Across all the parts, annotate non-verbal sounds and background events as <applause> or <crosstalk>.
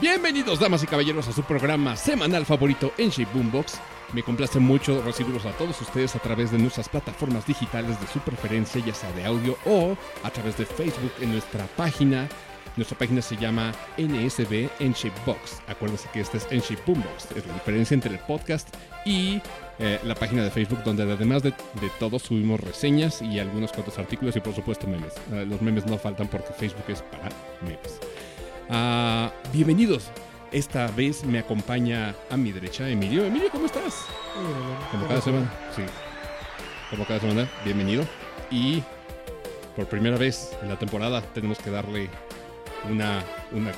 Bienvenidos, damas y caballeros, a su programa semanal favorito en Shape Boombox. Me complace mucho recibirlos a todos ustedes a través de nuestras plataformas digitales de su preferencia, ya sea de audio o a través de Facebook en nuestra página. Nuestra página se llama NSB Box. Acuérdense que este es en Shape Boombox. Es la diferencia entre el podcast y eh, la página de Facebook, donde además de, de todo subimos reseñas y algunos cuantos artículos y por supuesto memes. Eh, los memes no faltan porque Facebook es para memes. Ah, bienvenidos. Esta vez me acompaña a mi derecha Emilio. Emilio, ¿cómo estás? Como cada semana. Sí. Como cada semana, bienvenido. Y por primera vez en la temporada tenemos que darle una, una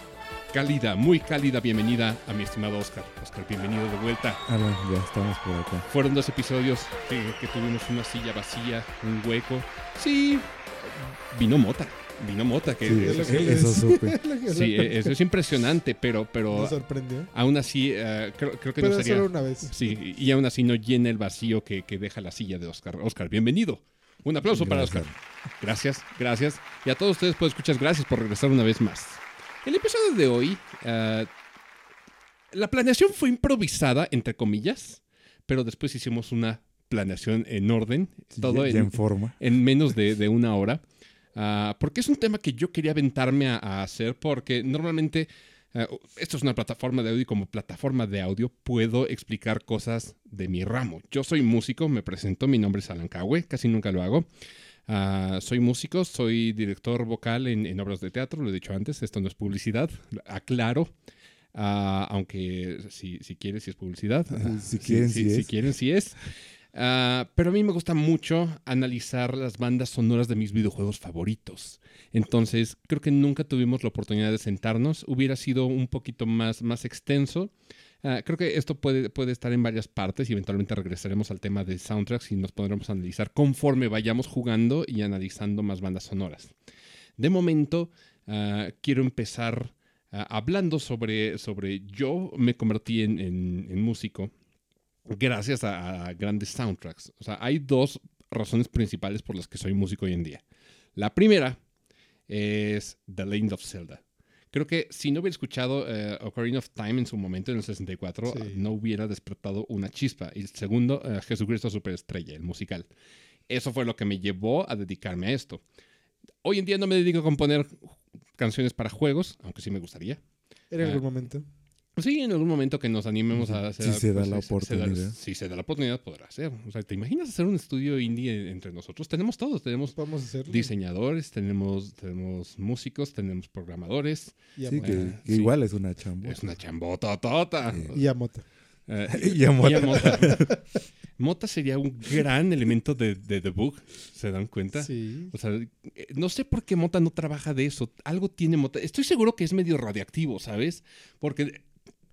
cálida, muy cálida bienvenida a mi estimado Oscar. Oscar, bienvenido de vuelta. Alan, ya estamos por acá. Fueron dos episodios que, que tuvimos una silla vacía, un hueco. Sí, vino mota. Vino mota, que Sí, eso, eso, eso supe. <laughs> sí, e, eso es impresionante, pero, pero sorprendió. aún así eh, creo, creo que Pero no es sería... solo una vez. Sí, y aún así no llena el vacío que, que deja la silla de Oscar. Oscar, bienvenido. Un aplauso para. Oscar. Gracias, gracias. Y a todos ustedes, pues, escuchas, gracias por regresar una vez más. El episodio de hoy, eh, la planeación fue improvisada, entre comillas, pero después hicimos una planeación en orden, todo ya, ya en, en forma. en menos de, de una hora. Ah, porque es un tema que yo quería aventarme a, a hacer porque normalmente ah, esto es una plataforma de audio y como plataforma de audio puedo explicar cosas de mi ramo. Yo soy músico, me presento, mi nombre es Alan Cawe, casi nunca lo hago. Ah, soy músico, soy director vocal en, en obras de teatro, lo he dicho antes, esto no es publicidad, aclaro. Ah, aunque si, si quieres, si es publicidad. <laughs> Si quieren, sí si es. quieren, sí es. Ah, pero a mí me gusta mucho analizar las bandas sonoras de mis videojuegos favoritos. Entonces, creo que nunca tuvimos la oportunidad de sentarnos. Hubiera sido un poquito más, más extenso. Ah, creo que esto puede, puede estar en varias partes y eventualmente regresaremos al tema de soundtracks y nos podremos analizar conforme vayamos jugando y analizando más bandas sonoras. De momento, ah, quiero empezar hablando sobre, sobre yo me convertí en- en músico gracias a, a grandes soundtracks. O sea, hay dos razones principales por las que soy músico hoy en día. La primera es The Legend of Zelda. Creo que si no hubiera escuchado eh, Ocarina of Time en su momento, en el 64, Sí. no hubiera despertado una chispa. Y segundo, eh, Jesucristo Superestrella, el musical. Eso fue lo que me llevó a dedicarme a esto. Hoy en día no me dedico a componer canciones para juegos, aunque sí me gustaría. En algún Ah. momento. Sí, en algún momento que nos animemos a hacer. Si se da pues, la se- se oportunidad. si se da la oportunidad, podrá hacer. O sea, ¿te imaginas hacer un estudio indie entre nosotros? Tenemos todos. Tenemos Vamos a hacerlo. diseñadores, tenemos, tenemos músicos, tenemos programadores. Y a, Sí, Mota. que, Eh, que sí. igual es una chamba. Es una chambota tota. Sí. y a Mota. Eh, <laughs> Y a Mota. y a Mota. <laughs> Mota sería un gran elemento de, de The Book. ¿Se dan cuenta? Sí. O sea, eh, no sé por qué Mota no trabaja de eso. Algo tiene Mota. Estoy seguro que es medio radiactivo, ¿sabes? Porque,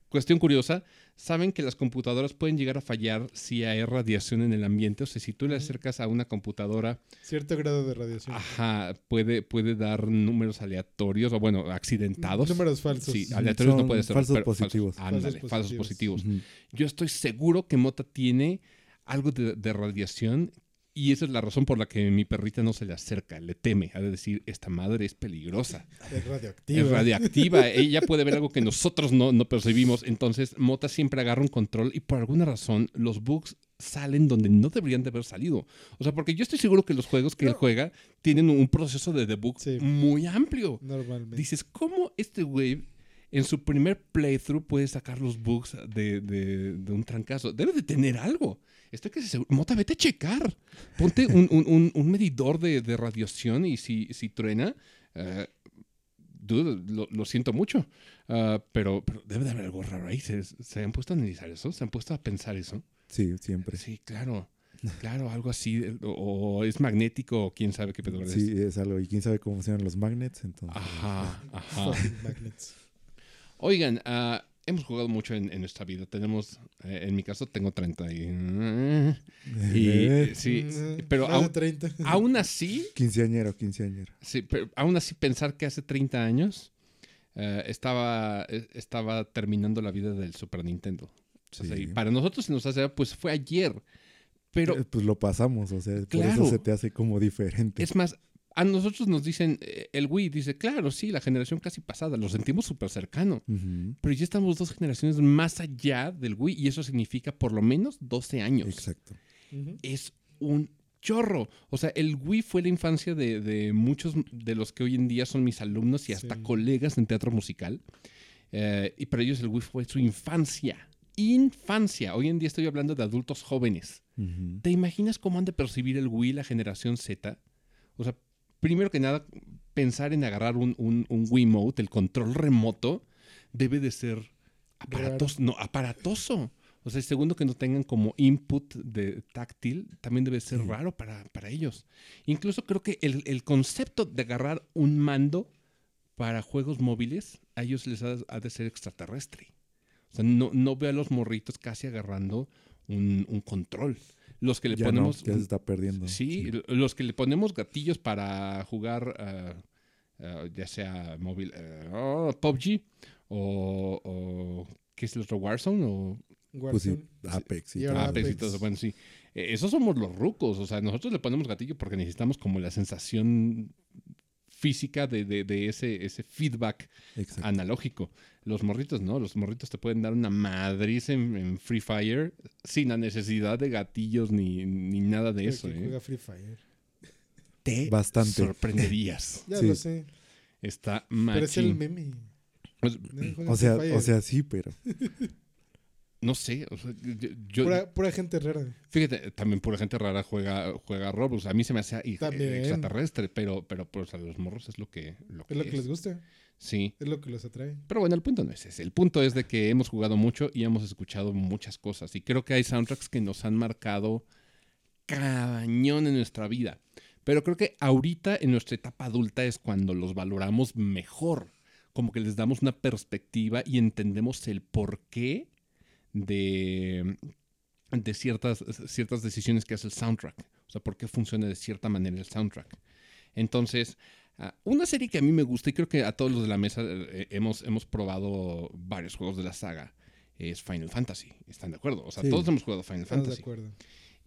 cuestión curiosa, saben que las computadoras pueden llegar a fallar si hay radiación en el ambiente. O sea, si tú le acercas a una computadora, Cierto grado de radiación. ajá, puede, puede dar números aleatorios o, bueno, accidentados. Números falsos. Sí, aleatorios no puede ser. falsos pero positivos. ándale, Falsos falsos positivos. Yo estoy seguro que Mota tiene algo de, de radiación y esa es la razón por la que mi perrita no se le acerca, le teme, ha de decir, esta madre es peligrosa, Es radioactivo. es radiactiva, ella puede ver algo que nosotros no, no percibimos, entonces Mota siempre agarra un control y por alguna razón los bugs salen donde no deberían de haber salido. O sea, porque yo estoy seguro que los juegos que él juega tienen un proceso de debug Sí. muy amplio. Normalmente. Dices, ¿cómo este güey en su primer playthrough puede sacar los bugs de, de- de un trancazo? Debe de tener algo. Estoy que seguro. Mota, vete a checar. Ponte un, un- un- un medidor de, de radiación y si, si truena, eh, dude, lo, lo siento mucho. Ah, pero, pero debe de haber algo raro ahí. ¿Se, ¿Se han puesto a analizar eso? ¿Se han puesto a pensar eso? Sí, siempre. Sí, claro. Claro, algo así. O, o es magnético o quién sabe qué pedo es. Sí, es algo. Y quién sabe cómo funcionan los magnets, entonces. Ajá, <laughs> ajá. Magnets. Oigan, ah, hemos jugado mucho en, en nuestra vida. Tenemos, eh, en mi caso, tengo 30 y... <laughs> y Eh, sí, Mm, pero aún, 30. <laughs> aún así, Quinceañero, quinceañero. sí, pero aún así pensar que hace 30 años eh, estaba, eh, estaba terminando la vida del Super Nintendo. O sea, Sí. y para nosotros se nos hace, pues fue ayer. Pero Eh, pues lo pasamos, o sea, por Claro. eso se te hace como diferente. es más, a nosotros nos dicen, eh, el Wii dice, claro, sí, la generación casi pasada, lo sentimos súper cercano. Pero ya estamos dos generaciones más allá del Wii y eso significa por lo menos 12 años. Exacto. Es un chorro. O sea, el Wii fue la infancia de, de muchos de los que hoy en día son mis alumnos y hasta Sí. colegas en teatro musical. Eh, y para ellos el Wii fue su infancia. Infancia. Hoy en día estoy hablando de adultos jóvenes. ¿Te imaginas cómo han de percibir el Wii la generación Z? O sea, primero que nada, pensar en agarrar un, un, un Wiimote, el control remoto, debe de ser aparatos, no, aparatoso. O sea, y segundo que no tengan como input de táctil, también debe ser raro para, para ellos. Incluso creo que el, el concepto de agarrar un mando para juegos móviles, a ellos les ha, ha de ser extraterrestre. O sea, no, no veo a los morritos casi agarrando un, un control. Los que le Ya ponemos... no, ya se está perdiendo. Sí, los que le ponemos gatillos para jugar, ah, ah, ya sea móvil, eh, oh, PUBG o, o, ¿qué es el otro? Warzone o Pues sí. Apex y ahora Apex y Apex. todo eso. Bueno, sí. Eh, esos somos los rucos. O sea, nosotros le ponemos gatillo porque necesitamos como la sensación física de, de- de ese, ese feedback Exacto. analógico. Los morritos no, los morritos te pueden dar una madriz en, en Free Fire sin la necesidad de gatillos ni, ni nada de eso. que ¿eh? juega Free Fire. Te Bastante. sorprenderías. <laughs> Ya Sí. lo sé. Está Pero es el machín. meme. Pues, O sea, o sea, sí, pero <laughs> no sé. o sea, yo, pura, pura gente rara. fíjate, también pura gente rara juega, juega Roblox. A mí se me También. extraterrestre, pero, pero pues, a los morros es lo que, lo que Es lo que es. les gusta. Sí. Es lo que los atrae. Pero bueno, el punto no es ese. El punto es de que hemos jugado mucho y hemos escuchado muchas cosas. Y creo que hay soundtracks que nos han marcado cañón en nuestra vida. Pero creo que ahorita en nuestra etapa adulta es cuando los valoramos mejor. Como que les damos una perspectiva y entendemos el porqué de, de ciertas, ciertas decisiones que hace el soundtrack. O sea, por qué funciona de cierta manera el soundtrack. Entonces, ah, una serie que a mí me gusta y creo que a todos los de la mesa eh, hemos, hemos probado varios juegos de la saga es Final Fantasy. ¿Están de acuerdo? O sea, Sí. todos hemos jugado Final Estamos de Fantasy. acuerdo.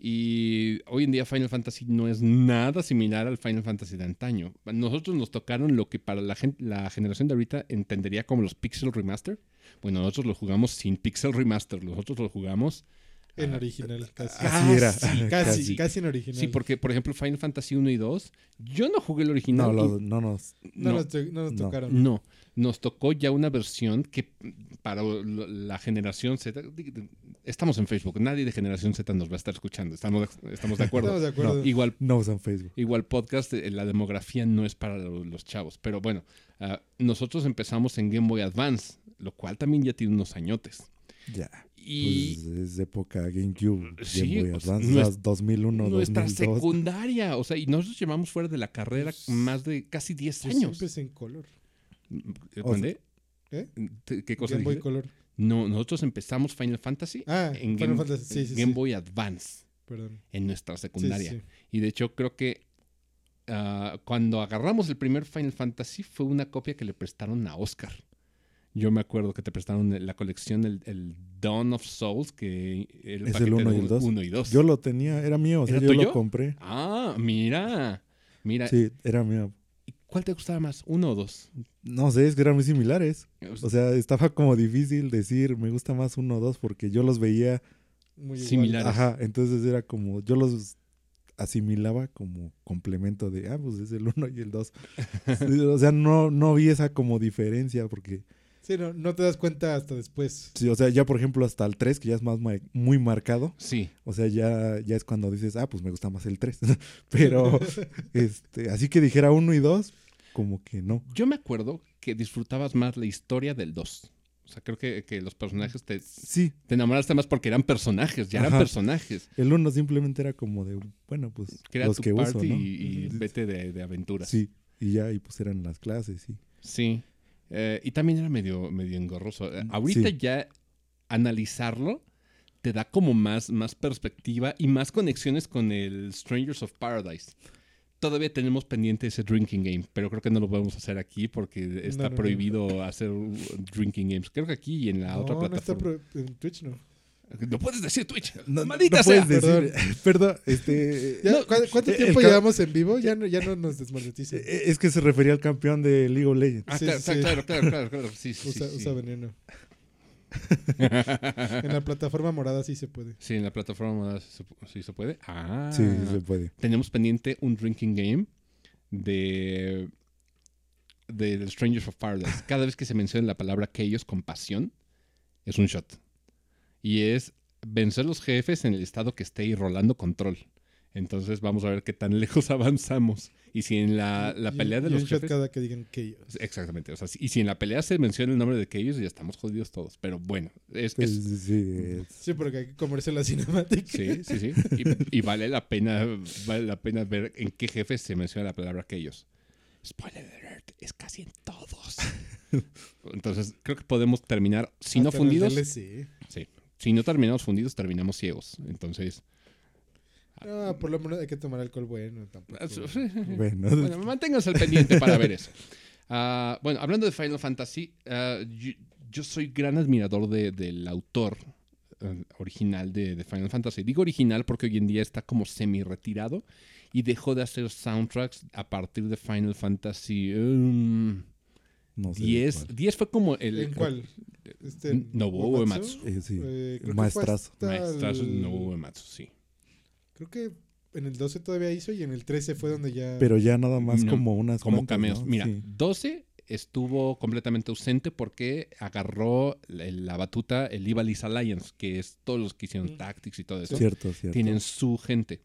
Y hoy en día Final Fantasy no es nada similar al Final Fantasy de antaño. Nosotros nos tocaron lo que para la, gen- la generación de ahorita entendería como los Pixel Remaster. Bueno, nosotros lo jugamos sin Pixel Remaster. Nosotros lo jugamos. En ah, original, casi. Así era. <laughs> Casi, Casi. casi en original. Sí, porque por ejemplo Final Fantasy 1 y 2, yo no jugué el original. no, lo- no nos. No, no, no nos no. tocaron. no, nos tocó ya una versión que para la generación Z, estamos en Facebook, nadie de generación Z nos va a estar escuchando, estamos, estamos de acuerdo. Estamos de acuerdo. Igual No usan Facebook. Igual podcast, eh, la demografía no es para lo- los chavos. Pero bueno, ah, nosotros empezamos en Game Boy Advance, lo cual también ya tiene unos añotes. Ya. Y Pues es época GameCube. Sí, Game Boy o sea, Advance. nues- las 2001, nuestra 2002. secundaria, o sea, y nosotros llevamos fuera de la carrera más de casi 10 Yo años. siempre es en color. Eh, O ¿mandé? ¿Eh? ¿Te- ¿Qué cosa Game Boy? Color. No, nosotros empezamos Final Fantasy Ah, en Final Game, Fantasy. Sí, sí, Game sí. Boy Advance, Perdón. en nuestra secundaria. sí, sí. Y de hecho creo que ah, cuando agarramos el primer Final Fantasy fue una copia que le prestaron a Oscar. Yo me acuerdo que te prestaron la colección, el, el Dawn of Souls, que era Es el uno de y el un- dos. uno y dos. Yo lo tenía, era mío, o sea, ¿Era yo tuyo? lo compré. Ah, mira. Mira, Sí, era mío. ¿y ¿cuál te gustaba más? ¿Uno o dos? No sé, es que eran muy similares. O sea, estaba como difícil decir, me gusta más uno o dos, porque yo los veía, Muy igual. Similar. Claro. ajá, entonces era como, yo los asimilaba como complemento de, ah, pues es el uno y el dos. <laughs> O sea, no, no vi esa como diferencia, porque, Sí, no, no te das cuenta hasta después. sí, o sea, ya por ejemplo hasta el 3, que ya es más ma- muy marcado, Sí. o sea, ya, ya es cuando dices, ah, pues me gusta más el 3. <laughs> Pero, <laughs> este, así que dijera uno y dos, como que no. Yo me acuerdo que disfrutabas más la historia del 2. O sea, creo que, que los personajes te, Sí, te enamoraste más porque eran personajes, ya eran Ajá. personajes. el uno simplemente era como de, bueno, pues Crea los tu que party uso, ¿no? y, y vete de, de aventuras. Sí, y ya, y pues eran las clases, sí. Sí. Eh, y también era medio, medio engorroso. Eh, ahorita Sí. ya analizarlo te da como más, más perspectiva y más conexiones con el Strangers of Paradise. Todavía tenemos pendiente ese drinking game, pero creo que no lo podemos hacer aquí porque está No, no, no. prohibido hacer drinking games. Creo que aquí y en la otra no está plataforma. en Twitch, no. No puedes decir Twitch. No, Maldita no puedes sea. decir. Perdón, <laughs> este. Ya, no, ¿cu- ¿Cuánto eh, tiempo llevamos en vivo? Ya no, ya no nos desmonetizan. eh, Es que se refería al campeón de League of Legends. Ah, Sí, claro, sí. claro, claro, claro, claro. Sí, sí, usa, sí, usa veneno. <laughs> En la plataforma morada sí se puede. Sí, en la plataforma se- sí se puede. Ah. Sí, se puede. Tenemos pendiente un drinking game de del Strangers of Paradise. Cada vez que se menciona la palabra Chaos con pasión, es un shot. Y es vencer los jefes en el estado que esté y rolando control. Entonces vamos a ver qué tan <laughs> lejos avanzamos. Y si en la, la Y- pelea de y los un shot jefes... cada que digan que Exactamente. O sea, si- y si en la pelea se menciona el nombre de Chaos, ya estamos jodidos todos. Pero bueno, es, Sí, es- sí, sí, es- Sí, porque hay que comerse la cinemática. Sí, sí, sí. Y, y vale la pena, vale la pena ver en qué jefes se menciona la palabra aquellos. Spoiler alert, es casi en todos. <laughs> Entonces, creo que podemos terminar, si no Hasta en el fundidos, DLC. sí. Si no terminamos fundidos, terminamos ciegos. Entonces, No, por lo menos hay que tomar alcohol bueno. Tampoco. Bueno, bueno, manténganse al pendiente para ver eso. <laughs> Ah, bueno, hablando de Final Fantasy, ah, yo, yo soy gran admirador de- del autor eh, original de, de Final Fantasy. Digo original porque hoy en día está como semi-retirado y dejó de hacer soundtracks a partir de Final Fantasy um, no sé. 10. cuál. 10 fue como el... ¿En cuál? Este, Nobuo Uematsu. Eh, sí, Eh, creo que fue maestrazo. Maestrazo el- no Uematsu, sí. Creo que en el 12 todavía hizo y en el 13 fue donde ya. Pero ya nada más No, como unas Como cuantas, cameos. ¿no? Mira, Sí. 12 estuvo completamente ausente porque agarró la, la batuta el Ivalice Alliance, que es todos los que hicieron Mm. Tactics y todo eso. Cierto, cierto. Tienen su gente.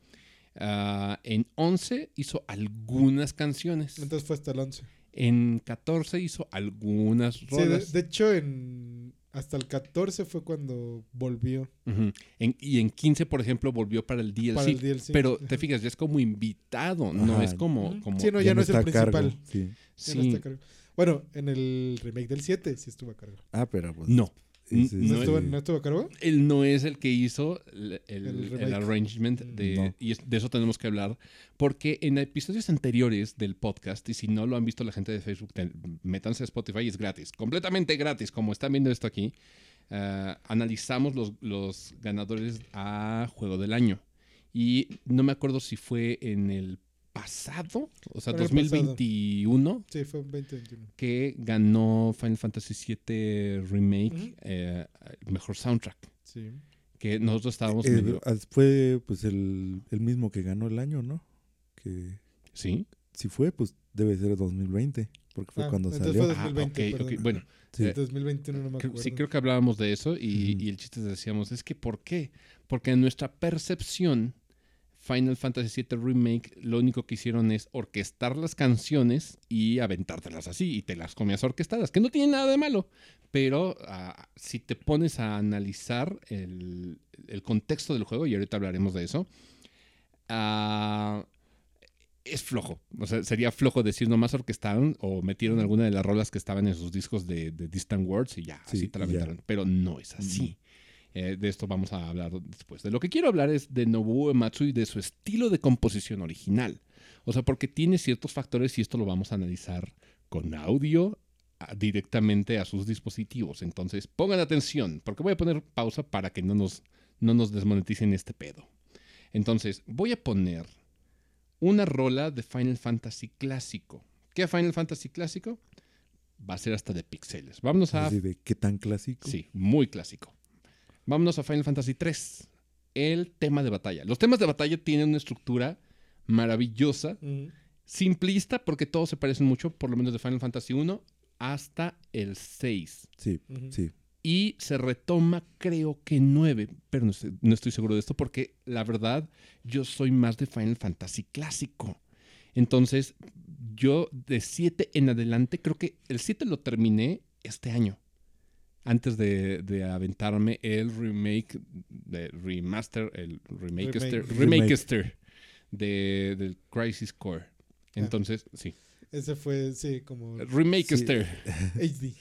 Ah, en 11 hizo algunas canciones. Entonces fue hasta el 11. En 14 hizo algunas Sí, de, rolas. de hecho, en hasta el 14 fue cuando volvió Ujú. En- y en 15, por ejemplo, volvió para el DLC. para el DLC. Pero te fijas, ya es como invitado, no Ajá. es como... Como Sí, no, ya no es el a cargo, principal. Sí. Ya no sí. está a cargo. Bueno, en el remake del 7 sí estuvo a cargo. Ah, pero pues. No. No ¿No, es- estuvo, sí. ¿no estuvo a cargo? él no es el que hizo el, el- El el remake. arrangement de, No. y es- de eso tenemos que hablar porque en episodios anteriores del podcast y si no lo han visto la gente de Facebook te- métanse a Spotify es gratis completamente gratis como están viendo esto aquí ah, analizamos los, los ganadores a juego del año y no me acuerdo si fue en el pasado o sea Fue en el pasado. 2021 Sí, fue en 2021. que ganó Final Fantasy VII Remake eh, el mejor soundtrack Sí. que nosotros estábamos Eh, medio... ah, fue pues el, el mismo que ganó el año, ¿no? Que ¿Sí? si fue, pues debe ser 2020, porque fue Ah, cuando salió. fue Ah, 2020, ok, ok. perdón. Bueno, Sí. eh, 2021 no me creo- acuerdo. sí creo que hablábamos de eso y, y el chiste decíamos, es que ¿por qué? Porque en nuestra percepción, Final Fantasy VII Remake lo único que hicieron es orquestar las canciones y aventártelas así y te las comías orquestadas, que no tiene nada de malo, pero ah, si te pones a analizar el, el contexto del juego, y ahorita hablaremos de eso, ah, es flojo. O sea, sería flojo decir nomás orquestaron o metieron alguna de las rolas que estaban en sus discos de, de Distant Words y ya, Sí, así te la ya. aventaron. Pero no es así. Eh, de esto vamos a hablar después. De lo que quiero hablar es de Nobuo Uematsu y de su estilo de composición original. O sea, porque tiene ciertos factores y esto lo vamos a analizar con audio a- directamente a sus dispositivos. Entonces, pongan atención, porque voy a poner pausa para que no nos, no nos desmoneticen este pedo. Entonces, voy a poner una rola de Final Fantasy clásico. ¿Qué Final Fantasy clásico? Va a ser hasta de pixeles. Vámonos a de qué tan clásico. Sí, muy clásico. Vámonos a Final Fantasy 3. El tema de batalla. Los temas de batalla tienen una estructura maravillosa, simplista, porque todos se parecen mucho, por lo menos de Final Fantasy 1 hasta el 6. Sí, sí. Y se retoma, creo que 9, pero no estoy, no estoy seguro de esto porque la verdad yo soy más de Final Fantasy clásico. Entonces, yo de 7 en adelante, creo que el 7 lo terminé este año. Antes de, de aventarme el remake, de remaster, el remakester, Remake. remakester de, del Crisis Core. Entonces, sí, Ese fue, sí, como remakester. <laughs> HD.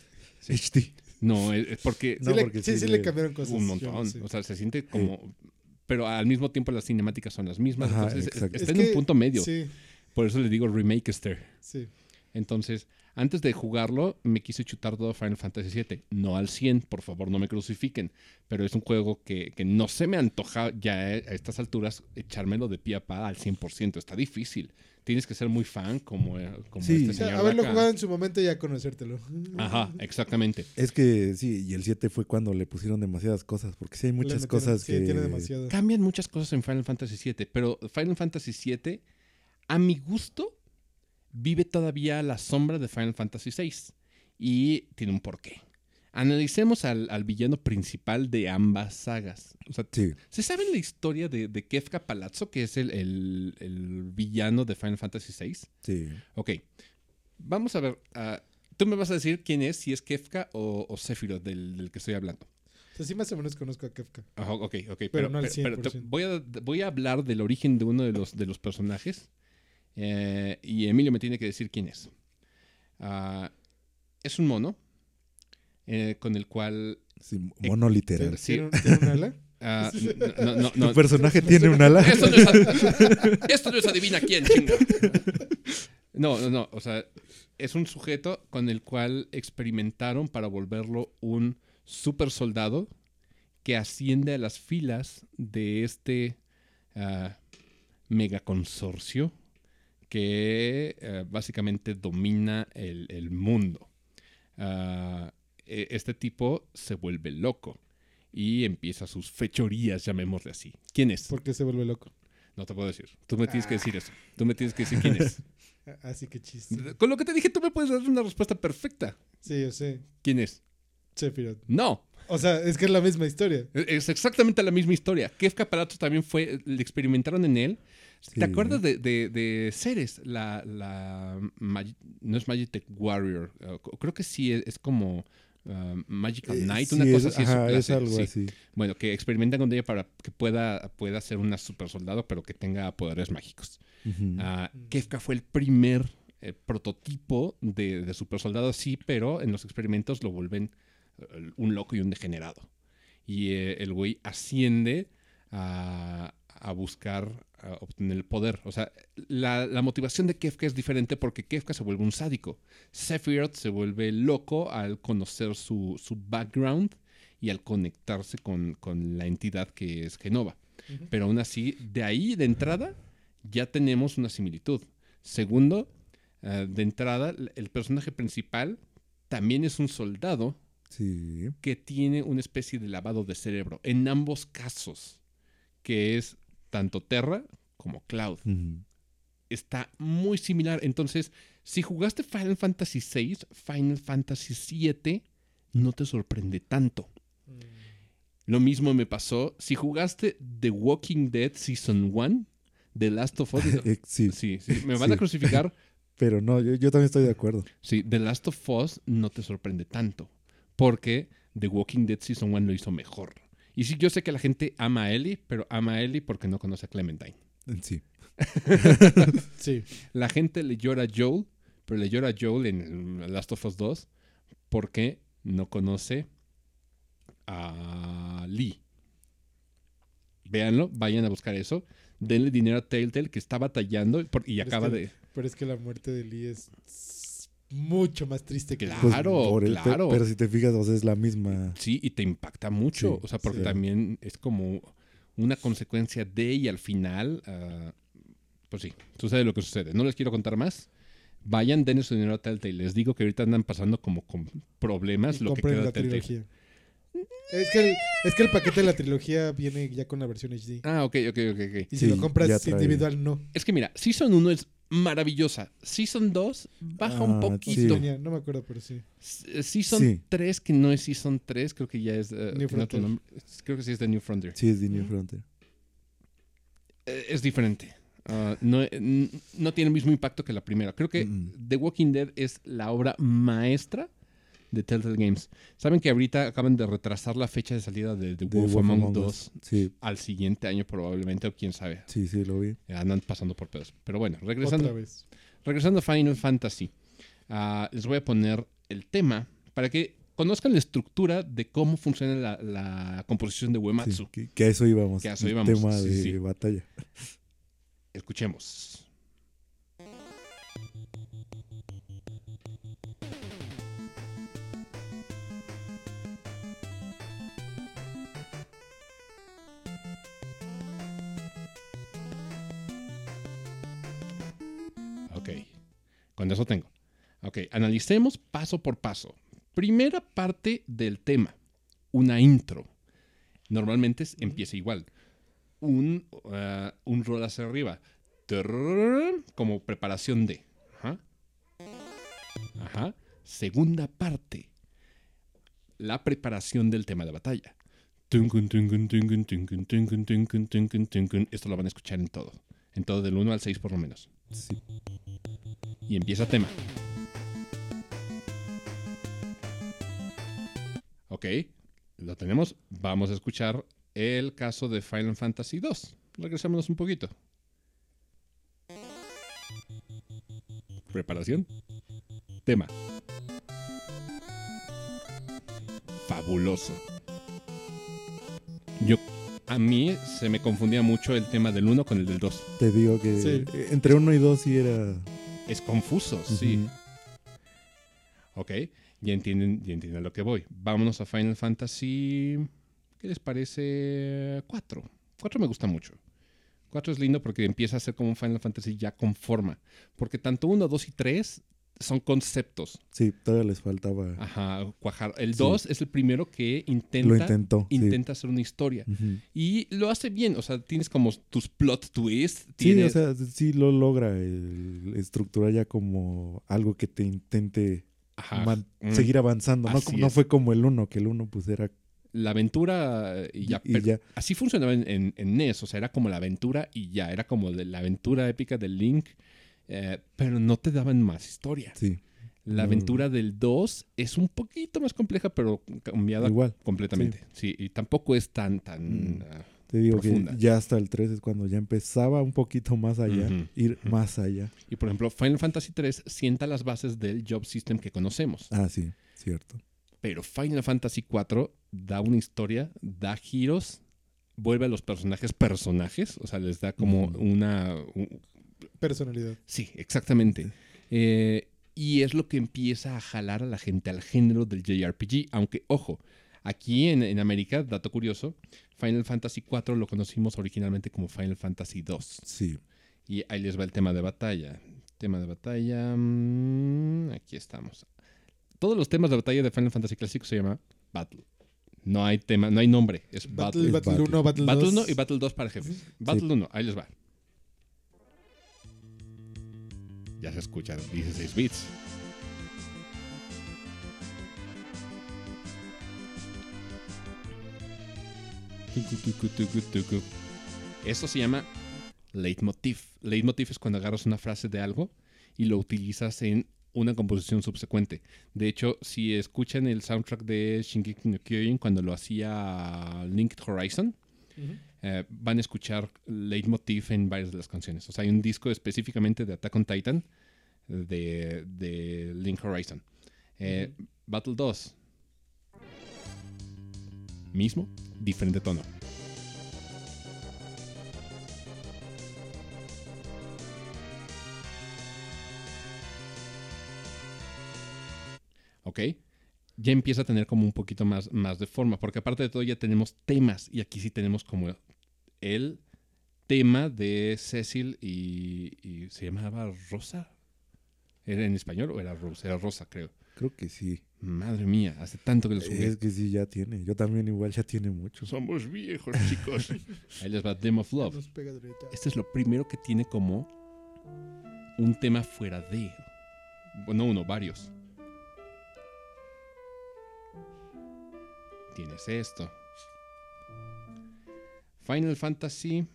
HD. No, es porque No, sí, le, porque sí, sí sí le- cambiaron cosas. un yo montón. O sea, se siente como. Pero al mismo tiempo las cinemáticas son las mismas. Ajá, entonces está Es en que- un punto medio. Sí, Por eso le digo remakester. sí. Entonces, Antes de jugarlo, me quise chutar todo Final Fantasy VII. No al 100, por favor, no me crucifiquen. Pero es un juego que, que no se me antoja ya a estas alturas echármelo de pie a pa al 100%. Está difícil. Tienes que ser muy fan como, eh, como Sí. este señor. haberlo acá. jugado en su momento y ya conocértelo. <laughs> Ajá, exactamente. Es que sí, y el 7 fue cuando le pusieron demasiadas cosas, porque sí hay muchas metieron- cosas sí, que... tiene demasiado. Cambian muchas cosas en Final Fantasy VII, pero Final Fantasy VII, a mi gusto, vive todavía a la sombra de Final Fantasy VI. Y tiene un porqué. Analicemos al, al villano principal de ambas sagas. O sea, Sí, ¿se sabe la historia de, de Kefka Palazzo, que es el, el- el villano de Final Fantasy VI? sí. Ok. Vamos a ver. ah, Tú me vas a decir quién es, si es Kefka o, o Sephiroth del, del que estoy hablando. O sea, sí más o menos conozco a Kefka. Ajá, ok, ok. Pero no al te- te 100%. voy, a, voy a hablar del origen de uno de los, de los personajes. Eh, y Emilio me tiene que decir quién es. Ah, es un mono eh, con el cual. sí, mono literal. Sí. ¿Tiene, un- ala? <laughs> ah, no, no, no, ¿Tu personaje tiene un ala? Esto no, es, <laughs> esto no es adivina quién, chinga. No, no, no. O sea, es un sujeto con el cual experimentaron para volverlo un super soldado que asciende a las filas de este ah, megaconsorcio que eh, básicamente domina el, el mundo. Ah, e- este tipo se vuelve loco y empieza sus fechorías, llamémosle así. ¿Quién es? ¿Por qué se vuelve loco? No te puedo decir. Tú me tienes que decir eso. Tú me tienes que decir quién es. <laughs> Ah, Así que chiste. Con lo que te dije, tú me puedes dar una respuesta perfecta. Sí, yo sé. ¿Quién es? Sephiroth. No. O sea, es que es la misma historia. Es exactamente la misma historia. Kefka Palazzo también fue, le experimentaron en él. Sí. ¿Te acuerdas de, de, de Ceres? La, la no es Magic Warrior. uh, creo que sí, es, es como uh, Magical Eh, Knight, sí, una cosa es, así. ajá, es algo sí. así. Bueno, que experimentan con ella para que pueda, pueda ser una super soldado, pero que tenga poderes mágicos. Mm. Kefka fue el primer eh, prototipo de, de super soldado, sí, pero en los experimentos lo vuelven eh, un loco y un degenerado. Y eh, el güey asciende a, a buscar a obtener el poder. O sea, la, la motivación de Kefka es diferente porque Kefka se vuelve un sádico. Sephiroth se vuelve loco al conocer su, su background y al conectarse con, con la entidad que es Genova. Pero aún así, de ahí, de entrada, ya tenemos una similitud. Segundo, eh, de entrada, el personaje principal también es un soldado Sí. que tiene una especie de lavado de cerebro. En ambos casos, que es tanto Terra como Cloud. Está muy similar. Entonces, si jugaste Final Fantasy VI, Final Fantasy VII no te sorprende tanto. Mm. Lo mismo me pasó. Si jugaste The Walking Dead Season 1, The Last of Us. <laughs> Eh, sí, Sí, sí, me van a crucificar. <laughs> pero no, yo, yo también estoy de acuerdo. Sí, The Last of Us no te sorprende tanto. Porque The Walking Dead Season 1 lo hizo mejor. Y sí, yo sé que la gente ama a Ellie, pero ama a Ellie porque no conoce a Clementine. Sí. <laughs> Sí. La gente le llora a Joel, pero le llora a Joel en Last of Us 2 porque no conoce a Lee. Véanlo, vayan a buscar eso. Denle dinero a Telltale que está batallando por- y Pero es acaba que- de... Pero es que la muerte de Lee es mucho más triste que Claro. Pues, por el- claro. pero si te fijas, o sea, es la misma. Sí, y te impacta mucho. Sí, o sea, porque sí. también es como una consecuencia de y al final, ah, pues sí, sucede lo que sucede. No les quiero contar más. Vayan, denle su dinero a Telltale. Les digo que ahorita andan pasando como con problemas y lo que compren queda de la Telltale. trilogía. Es que, el, es que el paquete de la trilogía viene ya con la versión HD. Ah, ok, ok, ok, ok. Y Sí, si lo compras individual, no. Es que mira, Season 1 es maravillosa. Season 2 baja un Ah, poquito. sí no me acuerdo, pero sí. Season Sí. 3, que no es Season 3, creo que ya es... eh, New Frontier. nombre. Creo que sí es de New Frontier. Sí, es de New. Frontier. Eh, es diferente. Ah, no, eh, no tiene el mismo impacto que la primera. Creo que Mm. The Walking Dead es la obra maestra de Telltale Games. Saben que ahorita acaban de retrasar la fecha de salida de The Wolf Wolf Among Among Us Us. Sí, al siguiente año probablemente, o quién sabe. sí, sí, lo vi. Andan pasando por pedos. Pero bueno, Otra regresando, vez. regresando a Final Fantasy. ah, les voy a poner el tema para que conozcan la estructura de cómo funciona la, la composición de Uematsu. Sí, que, que a eso íbamos. Que a eso el íbamos, tema sí, de sí. batalla. Escuchemos. Con eso tengo. Ok, analicemos paso por paso. Primera parte del tema, una intro. Normalmente es- empieza igual. Un, uh, un rol hacia arriba. Como preparación de. Ajá. Ajá. Segunda parte. La preparación del tema de batalla. Esto lo van a escuchar en todo. En todo del 1 al 6 por lo menos. Sí. Y empieza tema. Ok, lo tenemos. Vamos a escuchar el caso de Final Fantasy 2. Regresémonos un poquito. Preparación. Tema. Fabuloso. Yo, a mí se me confundía mucho el tema del 1 con el del 2. Te digo que Sí. entre uno y dos sí era. Es confuso, sí. Ok, ya entienden, ya entienden lo que voy. Vámonos a Final Fantasy. ¿Qué les parece? 4. 4 me gusta mucho. 4 es lindo porque empieza a ser como un Final Fantasy ya con forma. Porque tanto 1, 2 y 3 son conceptos. Sí, todavía les faltaba. Ajá, cuajar. El Sí. 2 es el primero que intenta, Lo intentó. sí. intenta hacer una historia. Y lo hace bien. O sea, tienes como tus plot twists. Sí, o sea, sí lo logra el estructurar ya como algo que te intente mm. seguir avanzando. No, no fue como el uno, que el uno pues era... la aventura y ya. y ya. Así funcionaba en, en, en NES, o sea, era como la aventura y ya, era como de la aventura épica del Link, eh, pero no te daban más historia. Sí, La aventura del 2 es un poquito más compleja, pero cambiada igual. completamente. Sí. y tampoco es tan, tan... Mm. ah, Te digo Profunda. que ya hasta el 3 es cuando ya empezaba un poquito más allá, ir más allá. y por ejemplo, Final Fantasy 3 sienta las bases del job system que conocemos, Ah, sí, cierto. pero Final Fantasy 4 da una historia, da giros, vuelve a los personajes personajes, o sea, les da como una... un- Personalidad. Sí, exactamente. Eh, y es lo que empieza a jalar a la gente al género del JRPG. Aunque, ojo, aquí en, en América, dato curioso, Final Fantasy IV lo conocimos originalmente como Final Fantasy II. Sí. Y ahí les va el tema de batalla. Tema de batalla. mm, aquí estamos. Todos los temas de batalla de Final Fantasy clásico se llama Battle. No hay tema, no hay nombre, es Battle. Battle, Es Battle Battle. 1, Battle 2. Battle 1 y Battle 2 para jefes. Battle 1, ahí les va. Ya se escuchan 16 bits. Eso se llama leitmotiv. Leitmotiv es cuando agarras una frase de algo y lo utilizas en una composición subsecuente. De hecho, si escuchan el soundtrack de Shingeki no Kyojin cuando lo hacía Linked Horizon, Eh, van a escuchar leitmotiv en varias de las canciones. O sea, hay un disco específicamente de Attack on Titan de, de Link Horizon. Eh, Battle 2. Mismo, diferente tono. ¿Ok? Ya empieza a tener como un poquito más, más de forma, porque aparte de todo ya tenemos temas y aquí sí tenemos como el tema de Cecil y, y se llamaba Rosa. ¿Era en español o era Rosa? Era Rosa, creo. Creo que sí. Madre mía, hace tanto que lo subí. Es que sí, ya tiene. Yo también igual ya tiene mucho. Somos viejos, chicos. <laughs> Ahí les va Dem of Love. Este es lo primero que tiene como un tema fuera de. Bueno, uno, varios. Tienes esto. Final Fantasy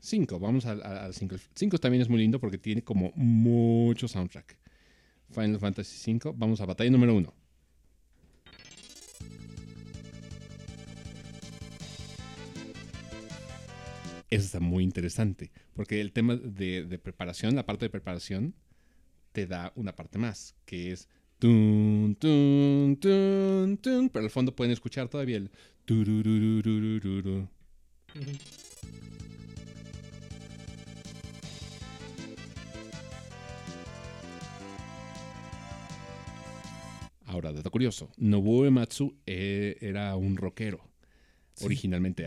5. Vamos al 5. El 5 también es muy lindo porque tiene como mucho soundtrack. Final Fantasy 5. Vamos a batalla número 1. Eso está muy interesante, porque el tema de preparación, la parte de preparación, te da una parte más, que es tun, tun, tun, tun, pero al fondo pueden escuchar todavía el tururururururu. Ahora, dato curioso, Nobuo Ematsu eh, era un rockero originalmente.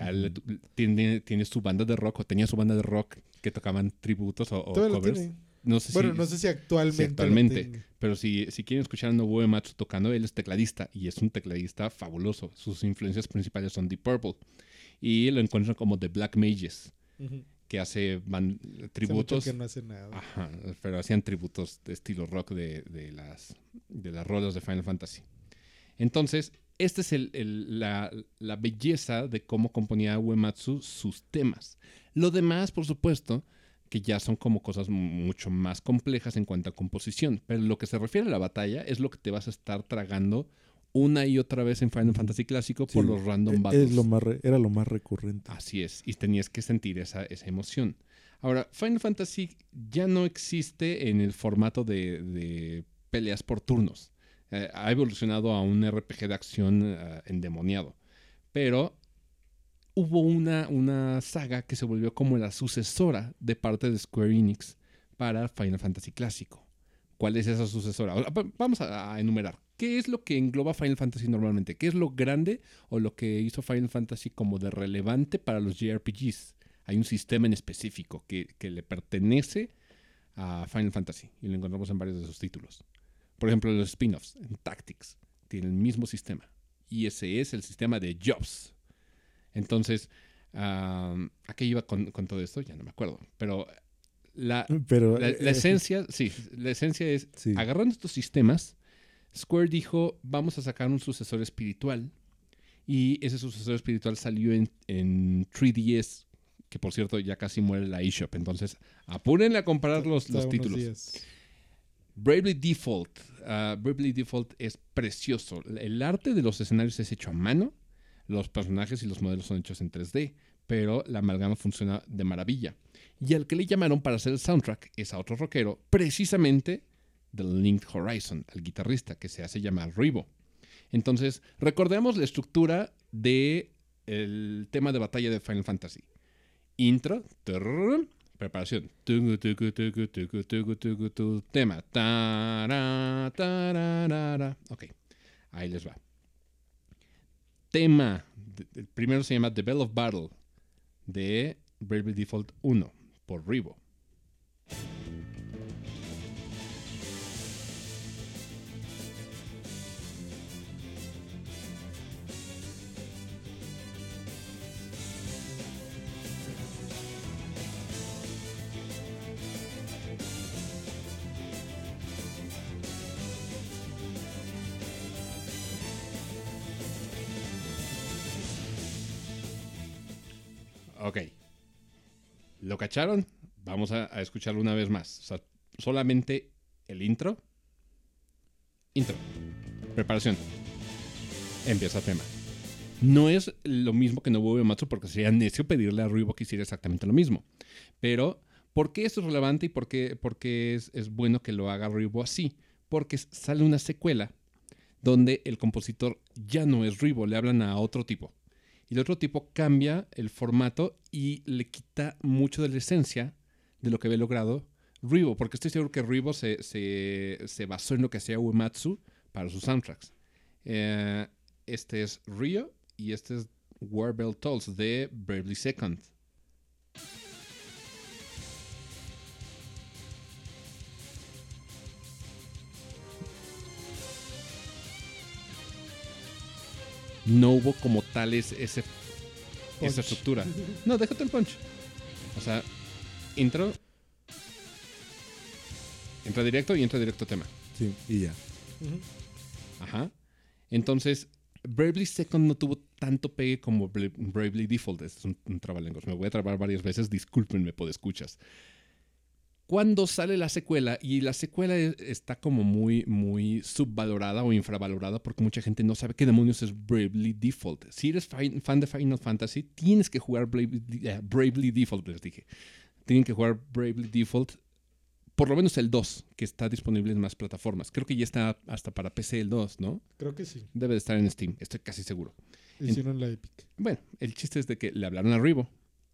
Tiene, tiene su banda de rock, o tenía su banda de rock que tocaban tributos o, covers. tiene. No sé Bueno, si, no sé si actualmente. Actualmente. pero si, si quieren escuchar a Nobuo Ematsu tocando, él es tecladista y es un tecladista fabuloso. Sus influencias principales son Deep Purple y lo encuentran como The Black Mages, que hace tributos. que no hace nada. Ajá, pero hacían tributos de estilo rock de, de las, de las rolas de Final Fantasy. Entonces, esta es el- el- la, la belleza de cómo componía Uematsu sus temas. Lo demás, por supuesto, que ya son como cosas mucho más complejas en cuanto a composición. Pero lo que se refiere a la batalla es lo que te vas a estar tragando una y otra vez en Final Fantasy clásico por Sí, los random e- battles. es lo más re- era lo más recurrente. Así es, y tenías que sentir esa, esa emoción. Ahora, Final Fantasy ya no existe en el formato de, de peleas por turnos. Eh, ha evolucionado a un RPG de acción eh, endemoniado. Pero hubo una, una saga que se volvió como la sucesora de parte de Square Enix para Final Fantasy clásico. ¿Cuál es esa sucesora? Vamos a, a enumerar. ¿Qué es lo que engloba Final Fantasy normalmente? ¿Qué es lo grande o lo que hizo Final Fantasy como de relevante para los JRPGs? Hay un sistema en específico que, que le pertenece a Final Fantasy y lo encontramos en varios de sus títulos. Por ejemplo, los spin-offs en Tactics tienen el mismo sistema y ese es el sistema de Jobs. Entonces, ¿a qué iba con, con todo esto? Ya no me acuerdo. Pero la, Pero la, eh, la eh, esencia, sí, la esencia es, Sí. agarrando estos sistemas, Square dijo, vamos a sacar un sucesor espiritual. Y ese sucesor espiritual salió en, en 3DS, que por cierto ya casi muere la eShop. Entonces, apúrenle a comprar los, los títulos. días. Bravely Default. ah, Bravely Default es precioso. El arte de los escenarios es hecho a mano. Los personajes y los modelos son hechos en 3D. Pero la amalgama funciona de maravilla. Y al que le llamaron para hacer el soundtrack es a otro rockero, precisamente del Linked Horizon, al guitarrista que se hace llamar Rivo. Entonces, recordemos la estructura de el tema de batalla de Final Fantasy. Intro, preparación, tema, tararara. Ok, ahí les va. Tema, el primero se llama The Bell of Battle de Bravely Default 1 por Rivo. ¿Lo cacharon? Vamos a, a escucharlo una vez más. O sea, solamente el intro. Intro. Preparación. Empieza tema. No es lo mismo que Nobuo Uematsu porque sería necio pedirle a Ruibo que hiciera exactamente lo mismo. Pero, ¿por qué esto es relevante y por qué, por qué es, es bueno que lo haga Ruibo así? Porque sale una secuela donde el compositor ya no es Ruibo, le hablan a otro tipo. Y el otro tipo cambia el formato y le quita mucho de la esencia de lo que había logrado Ruibo, porque estoy seguro que Ruibo se, se, se basó en lo que hacía Uematsu para sus soundtracks. Eh, este es Rio y este es War Bell Tolls de Bravely Second. No hubo como tal ese, Punch. esa estructura. <laughs> No, déjate el punch. O sea, intro. Entra directo y entra directo tema. Sí, y ya. Ajá. Entonces, Bravely Second no tuvo tanto pegue como Bra- Bravely Default. Este es un, un trabalenguas. Me voy a trabar varias veces. Discúlpenme, escuchas. Cuando sale la secuela, y la secuela está como muy, muy subvalorada o infravalorada porque mucha gente no sabe qué demonios es Bravely Default. Si eres fan de Final Fantasy, tienes que jugar Bravely, eh, Bravely Default, les dije. Tienen que jugar Bravely Default por lo menos el 2, que está disponible en más plataformas. Creo que ya está hasta para PC el 2, ¿no? Creo que sí. Debe de estar en Steam, estoy casi seguro. Hicieron la Epic. Bueno, el chiste es de que le hablaron a Rivo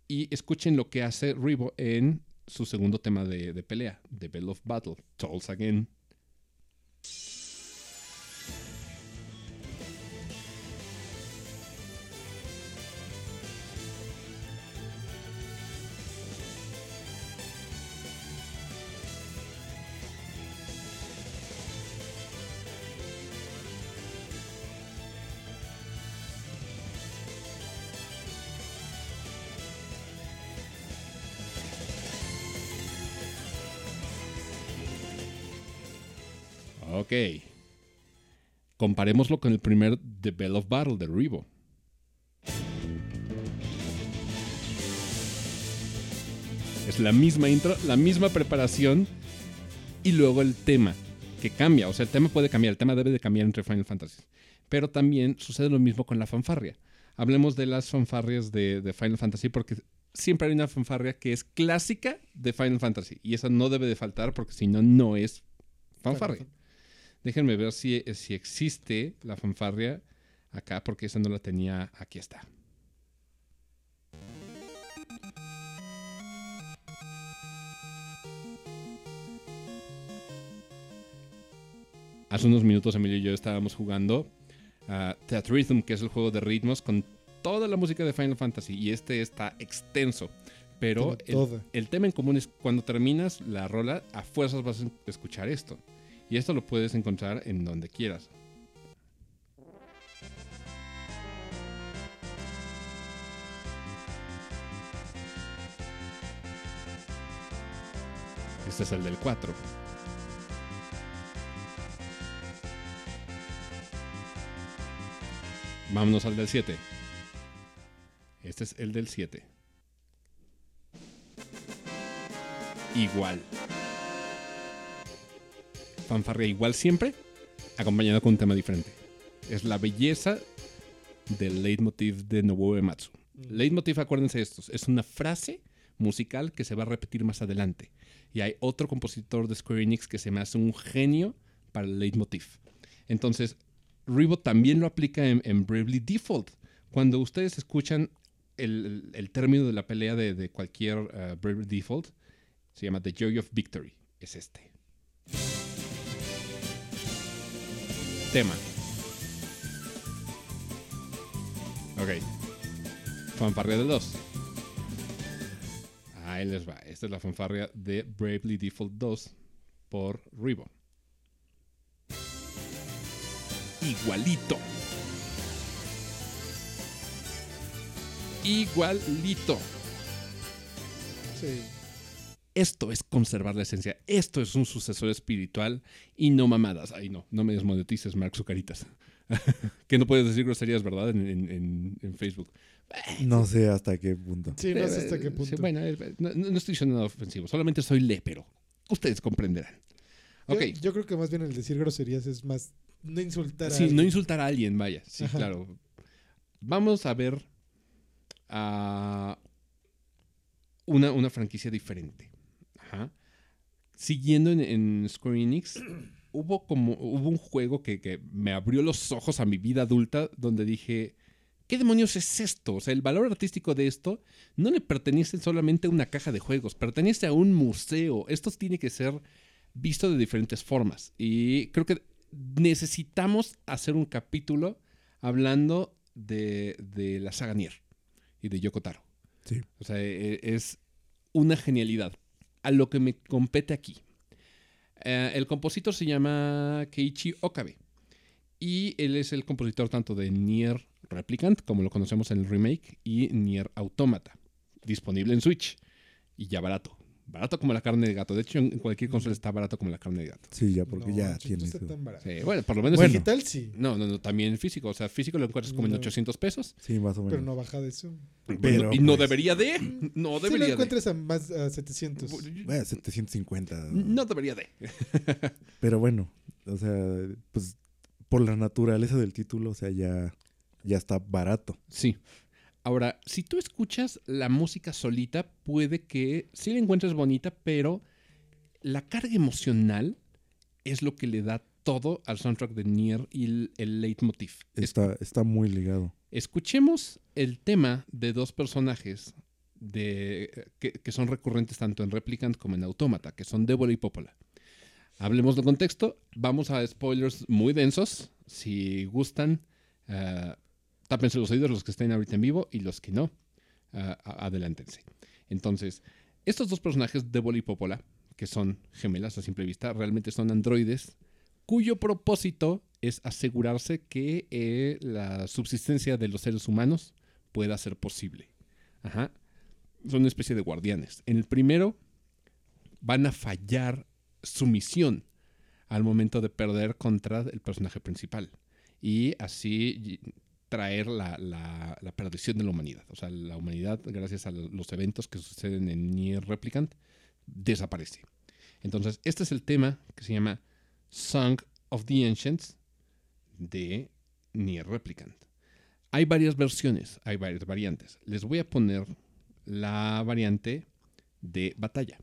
y escuchen lo que hace Rivo en su segundo tema de, de pelea, The Bell of Battle, Tolls Again. Ok. Comparémoslo con el primer The Bell of Battle de Revo. Es la misma intro, la misma preparación y luego el tema que cambia. O sea, el tema puede cambiar, el tema debe de cambiar entre Final Fantasy. Pero también sucede lo mismo con la fanfarria. Hablemos de las fanfarrias de, de Final Fantasy porque siempre hay una fanfarria que es clásica de Final Fantasy y esa no debe de faltar porque si no, no es fanfarria. Déjenme ver si, si existe la fanfarria acá porque esa no la tenía. Aquí está. Hace unos minutos Emilio y yo estábamos jugando a Theatrhythm, que es el juego de ritmos con toda la música de Final Fantasy y este está extenso. Pero el tema en común es cuando terminas la rola, a fuerzas vas a escuchar esto. Y esto lo puedes encontrar en donde quieras. Este es el del 4. Vámonos al del 7. Este es el del 7. Igual. Fanfarria igual siempre, acompañado con un tema diferente. Es la belleza del leitmotiv de Nobuo Ematsu. Leitmotiv, acuérdense estos, es una frase musical que se va a repetir más adelante. Y hay otro compositor de Square Enix que se me hace un genio para el leitmotiv. Entonces, Revo también lo aplica en, en Bravely Default. Cuando ustedes escuchan el, el- el término de la pelea de, de cualquier uh, Bravely Default, se llama The Joy of Victory. Es este. Tema. Ok. Fanfarria del 2. Ahí les va. Esta es la fanfarria de Bravely Default 2 por Revo. Igualito. Igualito. Sí. Esto es conservar la esencia. Esto es un sucesor espiritual y no mamadas. Ay, no, no me desmonetices, Mark Zucaritas. <laughs> que no puedes decir groserías, ¿verdad? En, en- en- en Facebook. No sé hasta qué punto. Sí, no sé hasta qué sí, punto. bueno, eh, no, no estoy siendo nada ofensivo. Solamente soy lépero. Ustedes comprenderán. Yo- Ok. Yo, creo que más bien el decir groserías es más no insultar a Sí, no alguien. insultar a alguien, vaya. Sí, Ajá. claro. Vamos a ver a una, una franquicia diferente. Ajá. Siguiendo en, en Square Enix, <clears throat> hubo como hubo un juego que, que me abrió los ojos a mi vida adulta donde dije, ¿qué demonios es esto? O sea, el valor artístico de esto no le pertenece solamente a una caja de juegos, pertenece a un museo. Esto tiene que ser visto de diferentes formas. Y creo que necesitamos hacer un capítulo hablando de, de la saga Nier y de Yoko Taro. Sí. O sea, e- es una genialidad. A lo que me compete aquí. Eh, el compositor se llama Keiichi Okabe. Y él es el compositor tanto de Nier Replicant, como lo conocemos en el remake, y Nier Automata. Disponible en Switch. Y ya barato. Barato como la carne de gato. De hecho, en cualquier consola está barato como la carne de gato. Sí, ya, porque No, ya tiene está tan barato. Sí, bueno, por lo menos Bueno. en- Digital sí, no, no, no, también físico. O sea, físico lo encuentras como en No. 800 pesos. Sí, más o menos. pero no baja de eso. Pero, y no pues, debería de. No Si lo debería de. encuentras a más a 700. Bueno, 750. No debería de. <laughs> Pero bueno, o sea, pues por la naturaleza del título, o sea, ya, ya está barato. Sí. Ahora, si tú escuchas la música solita, puede que sí la encuentres bonita, pero la carga emocional es lo que le da todo al soundtrack de Nier y el, el leitmotiv. Es- Está, está muy ligado. Escuchemos el tema de dos personajes de, que, que son recurrentes tanto en Replicant como en Autómata, que son Débola y Popola. Hablemos del contexto. Vamos a spoilers muy densos. Si gustan, eh, tápense los oídos los que estén ahorita en vivo y los que no, eh, a- adelántense. Entonces, estos dos personajes, Débola y Popola, que son gemelas a simple vista, realmente son androides cuyo propósito es asegurarse que eh, la subsistencia de los seres humanos pueda ser posible. Ajá. Son una especie de guardianes. En el primero van a fallar su misión. al momento de perder contra el personaje principal y así traer la, la- la perdición de la humanidad. O sea, la humanidad, gracias a los eventos que suceden en Nier Replicant, desaparece. Entonces, este es el tema que se llama Song of the Ancients de Nier Replicant. Hay varias versiones, hay varias variantes. Les voy a poner la variante de batalla.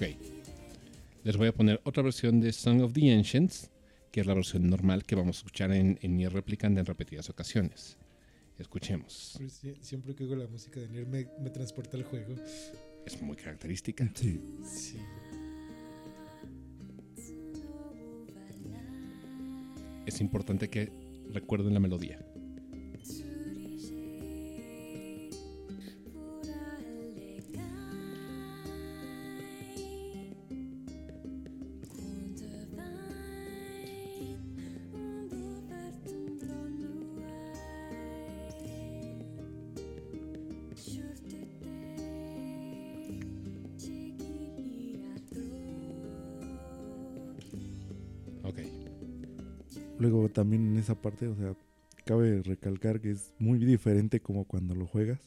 Ok. Les voy a poner otra versión de Song of the Ancients, que es la versión normal que vamos a escuchar en, en Nier Replicant en repetidas ocasiones. Escuchemos. Siempre que oigo la música de Nier me, me transporta al juego. Es muy característica. Sí. Sí. Es importante que recuerden la melodía. También en esa parte, o sea, cabe recalcar que es muy diferente como cuando lo juegas.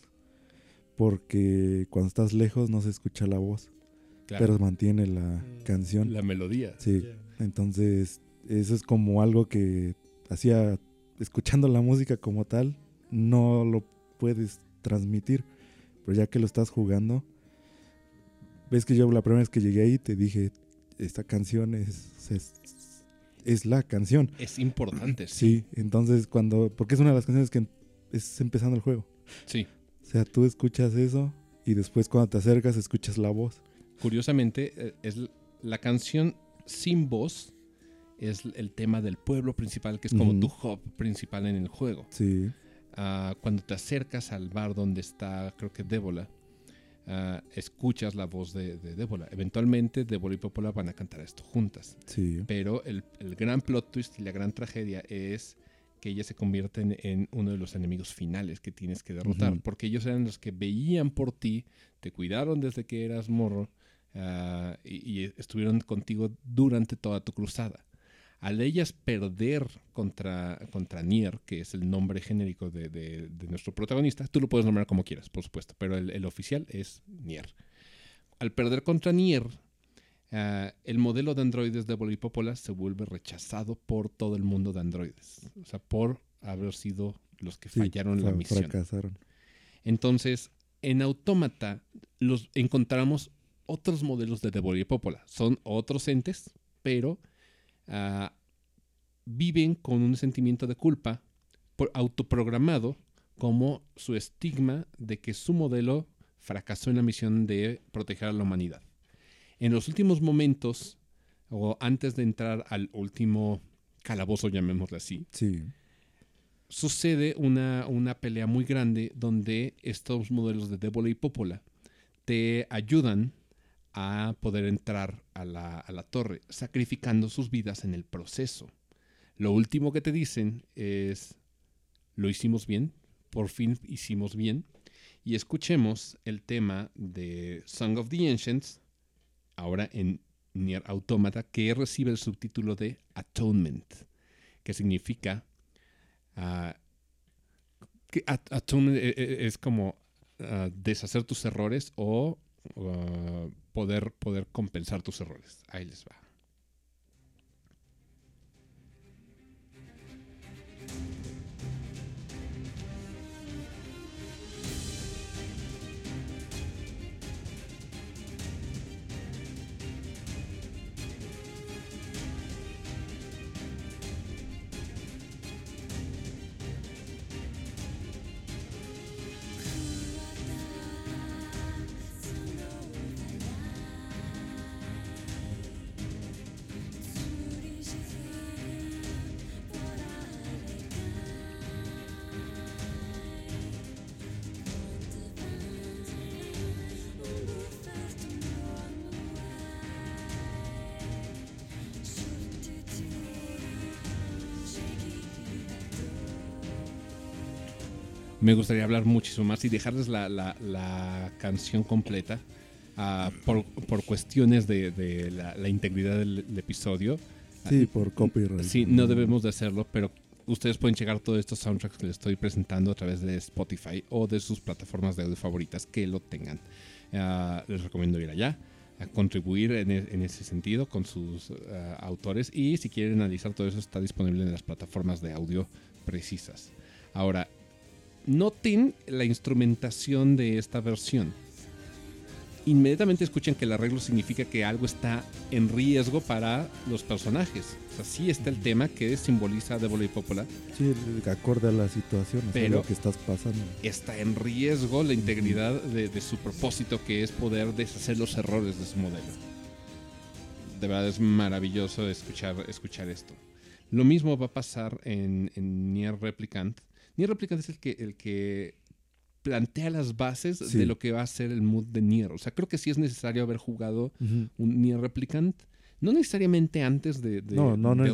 Porque cuando estás lejos no se escucha la voz, Claro. pero mantiene la Mm. canción. la melodía. Sí, Ya. entonces eso es como algo que hacía, escuchando la música como tal, no lo puedes transmitir. Pero ya que lo estás jugando, ves que yo la primera vez que llegué ahí te dije, esta canción es, es, es la canción. Es importante, sí. Sí, entonces cuando, porque es una de las canciones que es empezando el juego. Sí. O sea, tú escuchas eso y después cuando te acercas escuchas la voz. Curiosamente, eh, es la canción sin voz es el tema del pueblo principal, que es como tu hub principal en el juego. Sí, Ah, cuando te acercas al bar donde está, creo que Débola, ah, escuchas la voz de, de Débola. Eventualmente, Débola y Popola van a cantar esto juntas. sí, Pero el, el gran plot twist y la gran tragedia es que ellas se convierten en uno de los enemigos finales que tienes que derrotar. Porque ellos eran los que veían por ti, te cuidaron desde que eras morro y, y estuvieron contigo durante toda tu cruzada. Al ellas perder contra, contra Nier, que es el nombre genérico de, de- de nuestro protagonista, tú lo puedes nombrar como quieras, por supuesto, pero el, el oficial es Nier. Al perder contra Nier, ah, el modelo de androides de Popola se vuelve rechazado por todo el mundo de androides. O sea, por haber sido los que sí, fallaron la misión. Fracasaron. Entonces, en Autómata los encontramos otros modelos de Popola. Son otros entes, pero ah, viven con un sentimiento de culpa por autoprogramado como su estigma de que su modelo fracasó en la misión de proteger a la humanidad. En los últimos momentos, o antes de entrar al último calabozo, llamémosle así, Sí, sucede una, una pelea muy grande donde estos modelos de Débola y Popola te ayudan a poder entrar a la, a la torre, sacrificando sus vidas en el proceso. Lo último que te dicen es, lo hicimos bien, por fin hicimos bien, y escuchemos el tema de Song of the Ancients, ahora en Nier Automata, que recibe el subtítulo de Atonement, que significa Ah, que at- atonement e- e- es como ah, deshacer tus errores o uh, poder, poder compensar tus errores. Ahí les va. Me gustaría hablar muchísimo más y dejarles la, la- la canción completa ah, por, por cuestiones de, de la, la integridad del, del episodio. Sí, por copyright. Sí, no debemos de hacerlo, pero ustedes pueden checar todos estos soundtracks que les estoy presentando a través de Spotify o de sus plataformas de audio favoritas que lo tengan. Ah, les recomiendo ir allá, a contribuir en, e- en ese sentido con sus ah, autores y si quieren analizar todo eso está disponible en las plataformas de audio precisas. Ahora, noten la instrumentación de esta versión. Inmediatamente escuchan que el arreglo significa que algo está en riesgo para los personajes. O sea, sí está el tema que simboliza Devil y Popola. Sí, acorde a la situación, Pero- lo que estás pasando. Está en riesgo la integridad de, de su propósito, que es poder deshacer los errores de su modelo. De verdad es maravilloso escuchar, escuchar esto. Lo mismo va a pasar en, en Nier Replicant. Nier Replicant es el que, el que plantea las bases Sí. de lo que va a ser el mood de Nier. O sea, creo que sí es necesario haber jugado un Nier Replicant. No necesariamente antes de, de, No, no, no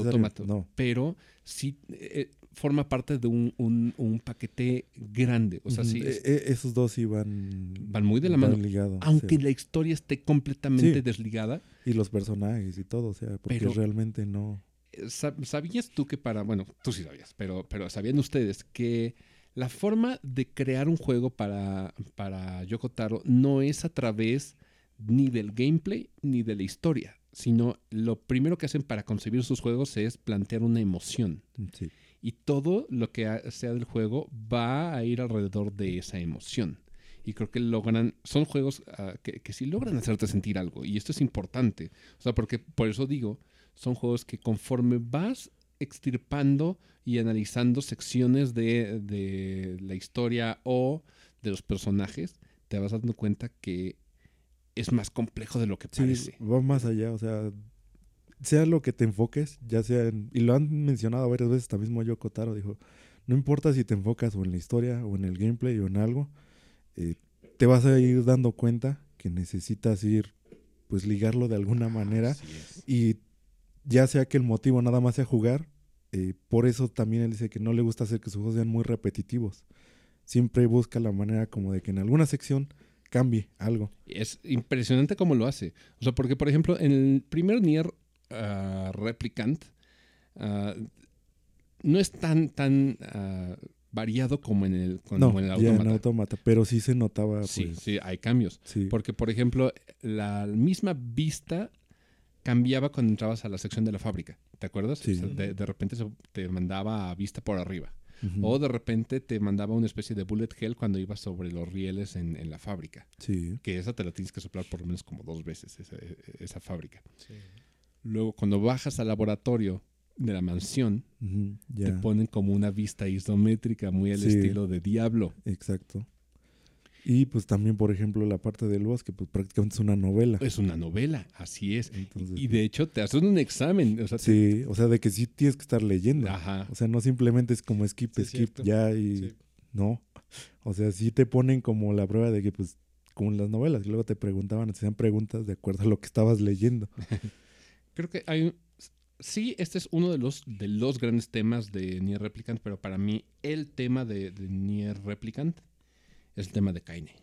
no. pero sí eh, forma parte de un, un- un paquete grande. O sea, sí, es- E- e- esos dos sí van, Van muy de la mano. ligados, aunque sí. la historia esté completamente Sí. desligada, Y los personajes y todo, o sea, porque Pero- realmente no. Eh, sab- ¿sabías tú que para, bueno, tú sí sabías, pero, pero ¿sabían ustedes que la forma de crear un juego para, para Yoko Taro no es a través ni del gameplay ni de la historia, sino lo primero que hacen para concebir sus juegos es plantear una emoción. Sí. y todo lo que sea del juego va a ir alrededor de esa emoción. Y creo que logran, son juegos ah, que, que sí logran hacerte sentir algo. Y esto es importante. O sea, porque por eso digo, son juegos que conforme vas extirpando y analizando secciones de, de la historia o de los personajes, te vas dando cuenta que es más complejo de lo que Sí, parece. va más allá, o sea, sea lo que te enfoques, ya sea en, y lo han mencionado varias veces, también mismo Yoko Taro dijo, no importa si te enfocas o en la historia o en el gameplay o en algo, eh, te vas a ir dando cuenta que necesitas ir, pues ligarlo de alguna manera y ya sea que el motivo nada más sea jugar, eh, por eso también él dice que no le gusta hacer que sus juegos sean muy repetitivos. Siempre busca la manera como de que en alguna sección cambie algo. Es impresionante cómo lo hace. O sea, porque, por ejemplo, en el primer Nier ah, Replicant ah, no es tan, tan ah, variado como en el, como no, en el ya en Autómata. Autómata, pero sí se notaba, Sí, pues, sí, hay cambios. sí. Porque, por ejemplo, la misma vista cambiaba cuando entrabas a la sección de la fábrica. ¿Te acuerdas? Sí. O sea, de, de repente se- te mandaba a vista por arriba. O de repente te mandaba una especie de bullet hell cuando ibas sobre los rieles en, en la fábrica. Sí, Que esa te la tienes que soplar por lo menos como dos veces, esa, esa fábrica. Luego, cuando bajas al laboratorio de la mansión, te ponen como una vista isométrica muy al Sí. estilo de Diablo. exacto. Y pues también, por ejemplo, la parte del bosque, pues prácticamente es una novela. Es una novela, así es. Entonces, Y de hecho te hacen un examen. O sea, te- sí, o sea, de que sí tienes que estar leyendo. Ajá. O sea, no simplemente es como skip, Sí, skip, ya y Sí. no. O sea, sí te ponen como la prueba de que, pues, como en las novelas, y luego te preguntaban, hacían preguntas de acuerdo a lo que estabas leyendo. <laughs> Creo que hay. Sí, este es uno de los, de los grandes temas de Nier Replicant, pero para mí el tema de, de Nier Replicant el tema de Kaine.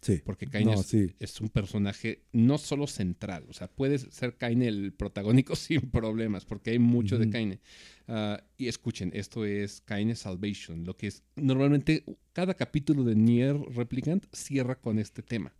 Sí. Porque Kaine No, es, sí. es un personaje no solo central, o sea, puede ser Kaine el protagónico <laughs> sin problemas, porque hay mucho de. Kaine. Ah, y escuchen, esto es Kaine Salvation, lo que es normalmente cada capítulo de Nier Replicant cierra con este tema.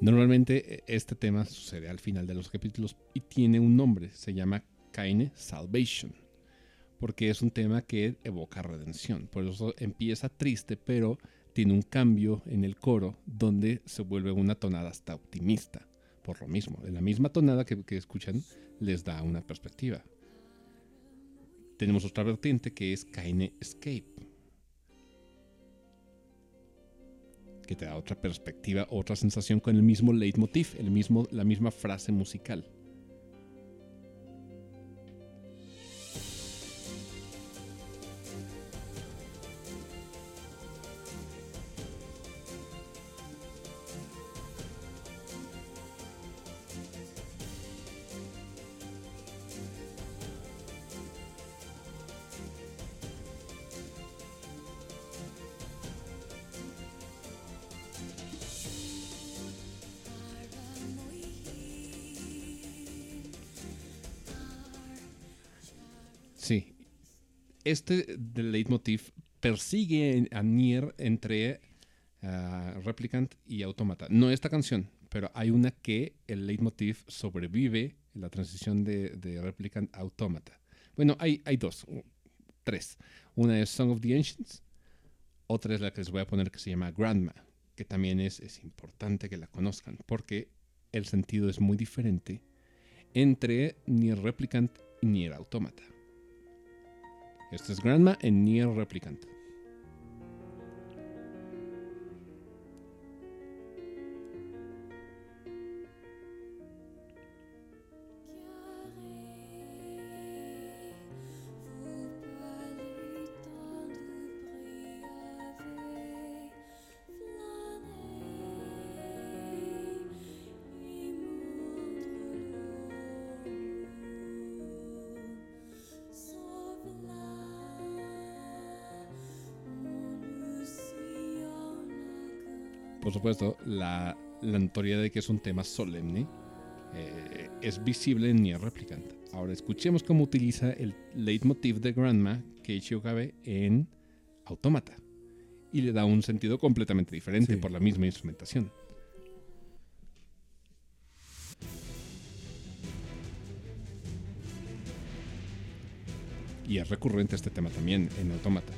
Normalmente e, este tema sucede al final de los capítulos y tiene un nombre, se llama Kaine Salvation, porque es un tema que evoca redención. Por eso empieza triste, pero tiene un cambio en el coro donde se vuelve una tonada hasta optimista. Por lo mismo, en la misma tonada que, que escuchan les da una perspectiva. Tenemos otra vertiente que es Kaine Escape que te da otra perspectiva, otra sensación con el mismo leitmotiv, el mismo, la misma frase musical. Este leitmotiv persigue a Nier entre uh, Replicant y Automata. No esta canción, pero hay una que el leitmotiv sobrevive en la transición de, Replicant a Automata. Bueno, hay, hay dos, tres. Una es Song of the Ancients, otra es la que les voy a poner que se llama Grandma, que también es, es importante que la conozcan, porque el sentido es muy diferente entre Nier Replicant y Nier Automata. Este es Grandma en Nier Replicant. Supuesto, la, la notoriedad de que es un tema solemne eh, es visible en Nier Replicant. Ahora escuchemos cómo utiliza el leitmotiv de Grandma Keiichi Okabe en Automata. Y le da un sentido completamente diferente Sí. por la misma instrumentación. Y es recurrente este tema también en Automata.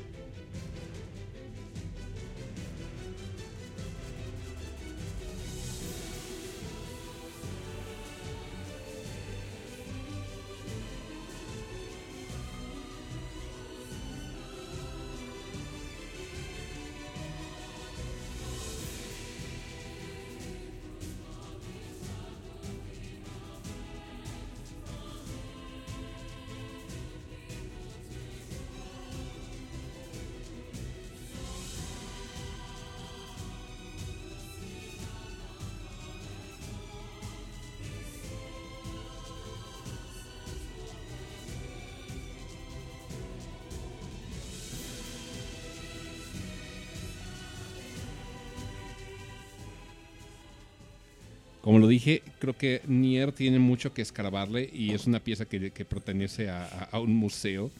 Como lo dije, creo que Nier tiene mucho que escarbarle y es una pieza que, que pertenece a, a- a un museo.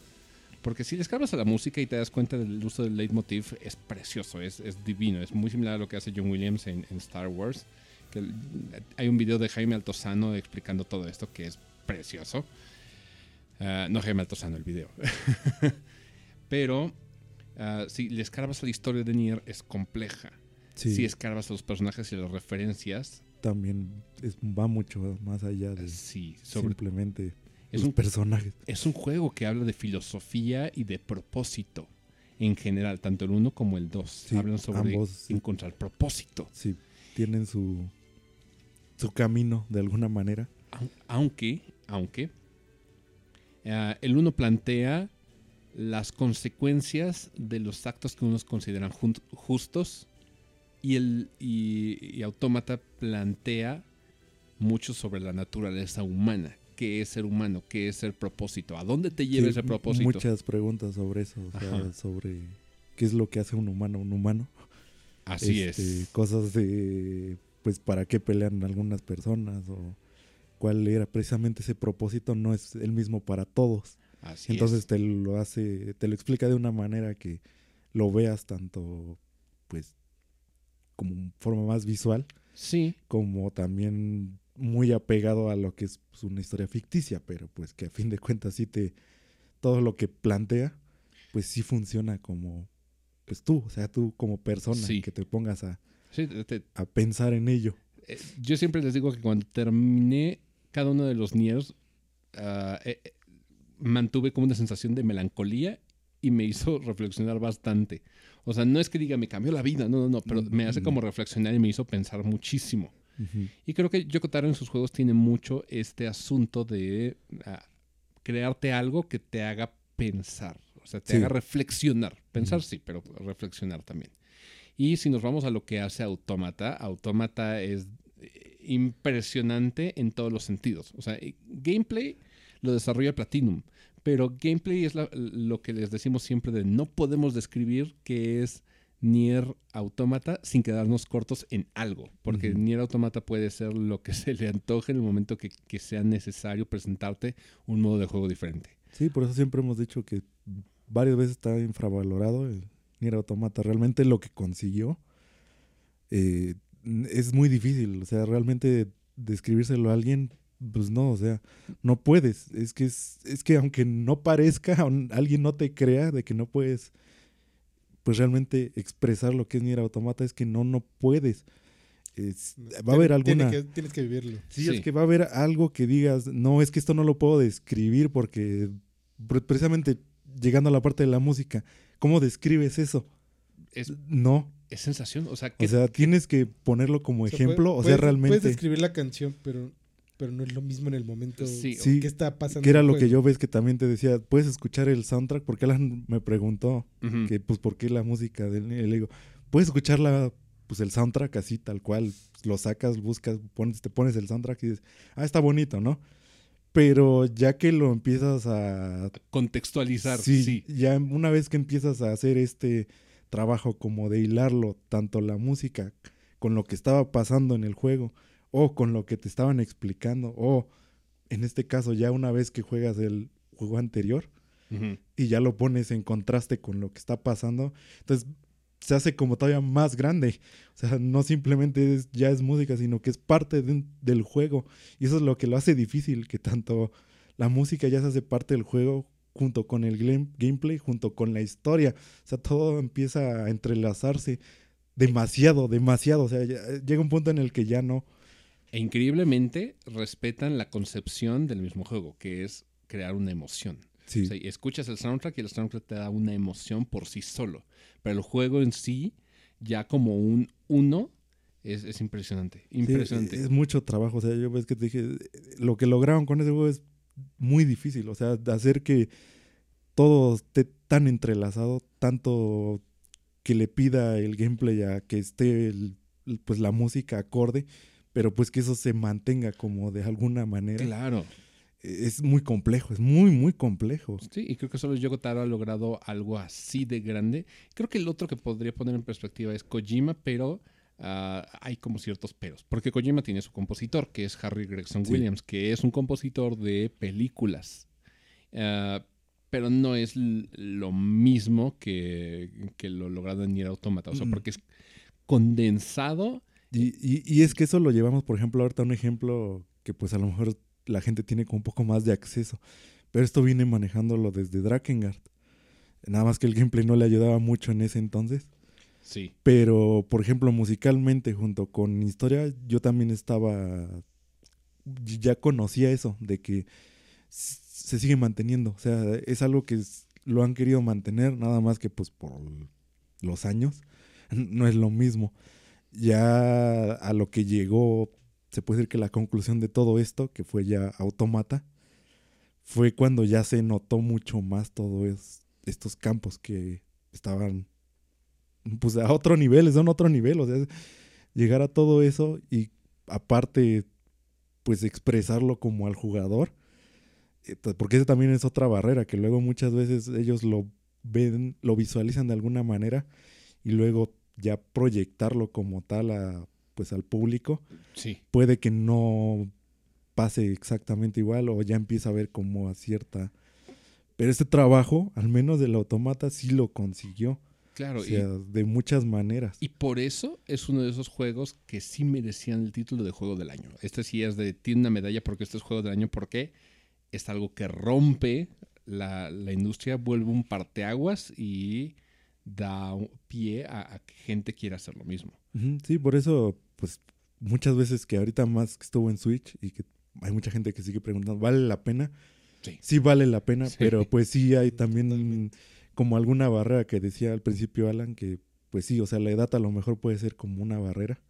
Porque si le escarbas a la música y te das cuenta del uso del leitmotiv, es precioso, es, es divino. Es muy similar a lo que hace John Williams en, en Star Wars. Que hay un video de Jaime Altozano explicando todo esto que es precioso. Ah, no Jaime Altozano, el video. <laughs> Pero ah, si le escarbas a la historia de Nier, es compleja. Sí, Si escarbas a los personajes y las referencias, también es- va mucho más allá de sí, sobre simplemente es los un, personajes. es un juego que habla de filosofía y de propósito en general, tanto el 1 como el 2. Sí, Hablan sobre ambos, sí. encontrar propósito. Sí, tienen su, su camino de alguna manera. Au- Aunque, aunque, ah, el 1 plantea las consecuencias de los actos que unos consideran justos Y, el, y, y Autómata plantea mucho sobre la naturaleza humana. ¿Qué es ser humano? ¿Qué es ser propósito? ¿A dónde te lleva Sí, ese propósito? Muchas preguntas sobre eso, o sea, sobre qué es lo que hace un humano un humano. Así Este, es. Cosas de, pues, para qué pelean algunas personas o cuál era precisamente ese propósito no es el mismo para todos. Así Entonces es. te lo hace, te lo explica de una manera que lo veas tanto, pues, como forma más visual, Sí, como también muy apegado a lo que es pues, una historia ficticia, pero pues que a fin de cuentas sí te, todo lo que plantea, pues sí funciona como, pues tú, o sea, tú como persona, Sí. que te pongas a, sí, te- te- a pensar en ello. eh, yo siempre les digo que cuando terminé cada uno de los Niers, ah, eh, eh, mantuve como una sensación de melancolía y me hizo <laughs> reflexionar bastante. O sea, no es que diga me cambió la vida, no, no, no, pero me hace como reflexionar y me hizo pensar muchísimo. Y creo que Yoko Taro en sus juegos tiene mucho este asunto de ah, crearte algo que te haga pensar, o sea, te Sí. haga reflexionar. Pensar sí, pero reflexionar también. Y si nos vamos a lo que hace Autómata, Autómata es eh, impresionante en todos los sentidos. O sea, eh, gameplay lo desarrolla Platinum, pero gameplay es la- lo que les decimos siempre de no podemos describir que es Nier Automata sin quedarnos cortos en algo, porque. Nier Automata puede ser lo que <laughs> se le antoje en el momento que, que sea necesario presentarte un modo de juego diferente. Sí, por eso siempre hemos dicho que varias veces está infravalorado el Nier Automata. Realmente lo que consiguió eh, es muy difícil. O sea, realmente describírselo a alguien, pues no, o sea, no puedes. Es que, es, es que aunque no parezca, alguien no te crea de que no puedes, pues realmente expresar lo que es Nier Automata, es que no, no puedes. Es- va a haber Tiene alguna... que- tienes que vivirlo. Sí, Sí. es que va a haber algo que digas, no, es que esto no lo puedo describir porque pre- precisamente llegando a la parte de la música, ¿cómo describes eso? Es, No, es sensación, o sea, que o sea, tienes que ponerlo como O sea, ejemplo, puede- o sea, puedes- realmente, Puedes describir la canción, pero, pero no es lo mismo en el momento Sí, sí, que está pasando. que era lo que yo ves que también te decía, puedes escuchar el soundtrack, porque Alan me preguntó Ujú. que pues por qué la música del y le digo, puedes escuchar la, pues el soundtrack así tal cual, lo sacas, buscas, pones, te pones el soundtrack y dices, ah, está bonito, ¿no? Pero ya que lo empiezas a contextualizar, Sí, sí. ya una vez que empiezas a hacer este trabajo como de hilarlo, tanto la música con lo que estaba pasando en el juego, o con lo que te estaban explicando, o en este caso ya una vez que juegas el juego anterior y ya lo pones en contraste con lo que está pasando, entonces se hace como todavía más grande. O sea, no simplemente es- ya es música, sino que es parte de del juego. Y eso es lo que lo hace difícil, que tanto la música ya se hace parte del juego junto con el game- gameplay, junto con la historia. O sea, todo empieza a entrelazarse demasiado, demasiado. O sea, ya- llega un punto en el que ya no... E increíblemente respetan la concepción del mismo juego, que es crear una emoción. Sí, O sea, escuchas el soundtrack y el soundtrack te da una emoción por sí solo. Pero el juego en sí, ya como un uno, es, es impresionante. sí, Impresionante. es mucho trabajo. O sea, yo ves que te dije, lo que lograron con ese juego es muy difícil. O sea, de hacer que todo esté tan entrelazado, tanto que le pida el gameplay a que esté el- pues la música acorde, pero pues que eso se mantenga como de alguna manera. Claro. Es muy complejo, es muy, muy complejo. Sí, y creo que solo Yoko Taro ha logrado algo así de grande. Creo que el otro que podría poner en perspectiva es Kojima, pero ah, hay como ciertos peros. Porque Kojima tiene su compositor, que es Harry Gregson Sí. Williams, que es un compositor de películas. Ah, pero no es lo mismo que, que lo logrado en Nier Automata. O sea, Mm. porque es condensado. Y, y- y es que eso lo llevamos, por ejemplo, ahorita a un ejemplo que pues a lo mejor la gente tiene con un poco más de acceso. Pero esto viene manejándolo desde Drakengard. Nada más que el gameplay no le ayudaba mucho en ese entonces. Sí. Pero, por ejemplo, musicalmente, junto con historia, yo también estaba. Ya conocía eso, de que se sigue manteniendo. O sea, es algo que es- lo han querido mantener, nada más que pues por los años. <laughs> No es lo mismo. Ya a lo que llegó, se puede decir que la conclusión de todo esto, que fue ya automata, fue cuando ya se notó mucho más todos estos campos que estaban pues a otro nivel, son otro nivel, o sea, llegar a todo eso y aparte, pues expresarlo como al jugador, eh, porque esa también es otra barrera, que luego muchas veces ellos lo ven, lo visualizan de alguna manera y luego ya proyectarlo como tal a, pues al público, Sí. puede que no pase exactamente igual o ya empieza a ver como a cierta... Pero este trabajo, al menos del automata, sí lo consiguió. Claro, o sea, de muchas maneras. y, y por eso es uno de esos juegos que sí merecían el título de juego del año. Este sí es de, tiene una medalla porque este es juego del año porque es algo que rompe la, la industria, vuelve un parteaguas y da un pie a, a que gente quiera hacer lo mismo. Sí, por eso, pues muchas veces que ahorita más que estuvo en Switch y que hay mucha gente que sigue preguntando, ¿vale la pena? Sí. vale la pena, Sí. pero pues sí hay <laughs> también como alguna barrera que decía al principio Alan, que pues sí, o sea, la edad a lo mejor puede ser como una barrera.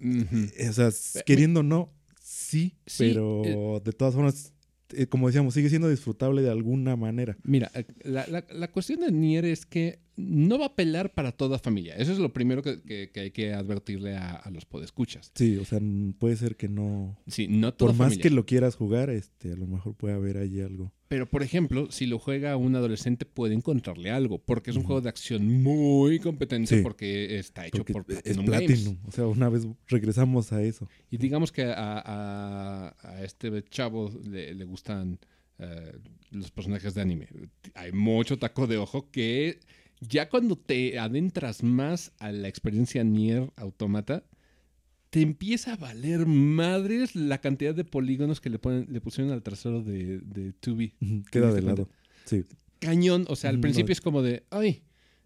Eh, O sea, queriendo o no, sí, Sí, pero de todas formas, eh, como decíamos, sigue siendo disfrutable de alguna manera. Mira, eh, la, la- la cuestión de Nier es que no va a apelar para toda familia. Eso es lo primero que, que- que hay que advertirle a, a los podescuchas. Sí, o sea, puede ser que no... Sí, no toda Por más que lo quieras jugar, este, a lo mejor puede haber ahí algo. Pero, por ejemplo, si lo juega un adolescente, puede encontrarle algo. Porque es un juego de acción muy competente Sí. porque está hecho Porque por es Platinum Games. Platinum. O sea, una vez regresamos a eso. Y digamos que a, a- a este chavo le, le gustan eh, los personajes de anime. Hay mucho taco de ojo que ya cuando te adentras más a la experiencia Nier Automata, te empieza a valer madres la cantidad de polígonos que le, ponen, le pusieron al trasero de, de 2B. Ujú, Queda de lado. Sí. Cañón, o sea, al No. principio es como de, ay,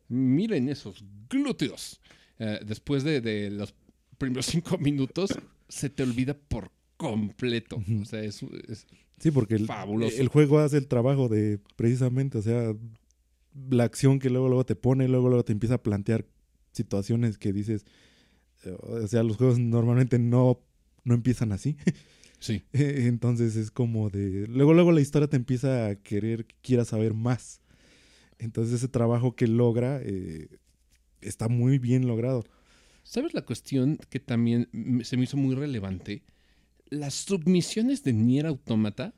miren esos glúteos. Eh, después de, de los primeros <laughs> cinco minutos, se te olvida por completo. O sea, es, es- Sí, porque el, Fabuloso. el juego hace el trabajo de precisamente, o sea, la acción que luego luego te pone, luego luego te empieza a plantear situaciones que dices, eh, o sea, los juegos normalmente no, no empiezan así. <laughs> sí. Entonces es como de, luego luego la historia te empieza a querer que quieras saber más. Entonces ese trabajo que logra eh, está muy bien logrado. ¿Sabes la cuestión que también se me hizo muy relevante? Las submisiones de Nier Automata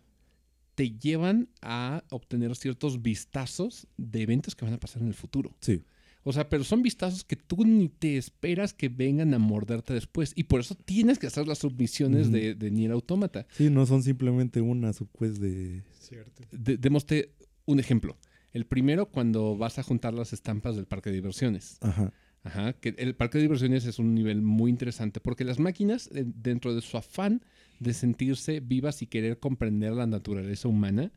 te llevan a obtener ciertos vistazos de eventos que van a pasar en el futuro. Sí. O sea, pero son vistazos que tú ni te esperas que vengan a morderte después. Y por eso tienes que hacer las submisiones de, de Nier Automata. Sí, no son simplemente una subquest de... Cierto. De- démoste un ejemplo. El primero, cuando vas a juntar las estampas del parque de diversiones. Ajá. Ajá, que el parque de diversiones es un nivel muy interesante porque las máquinas, dentro de su afán de sentirse vivas y querer comprender la naturaleza humana,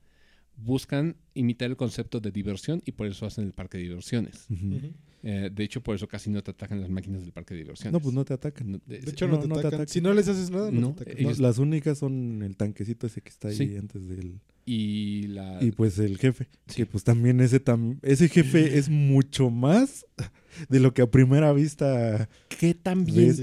buscan imitar el concepto de diversión y por eso hacen el parque de diversiones. Eh, de hecho, por eso casi no te atacan las máquinas del parque de diversiones. No, pues no te atacan. No, de- De hecho, no, No, te, no te atacan. Si no les haces nada, no, No, te atacan. No, ellos- las únicas son el tanquecito ese que está ahí Sí. antes del... y la... Y pues el jefe. Sí. Que pues también ese tam- ese jefe <laughs> es mucho más de lo que a primera vista... que también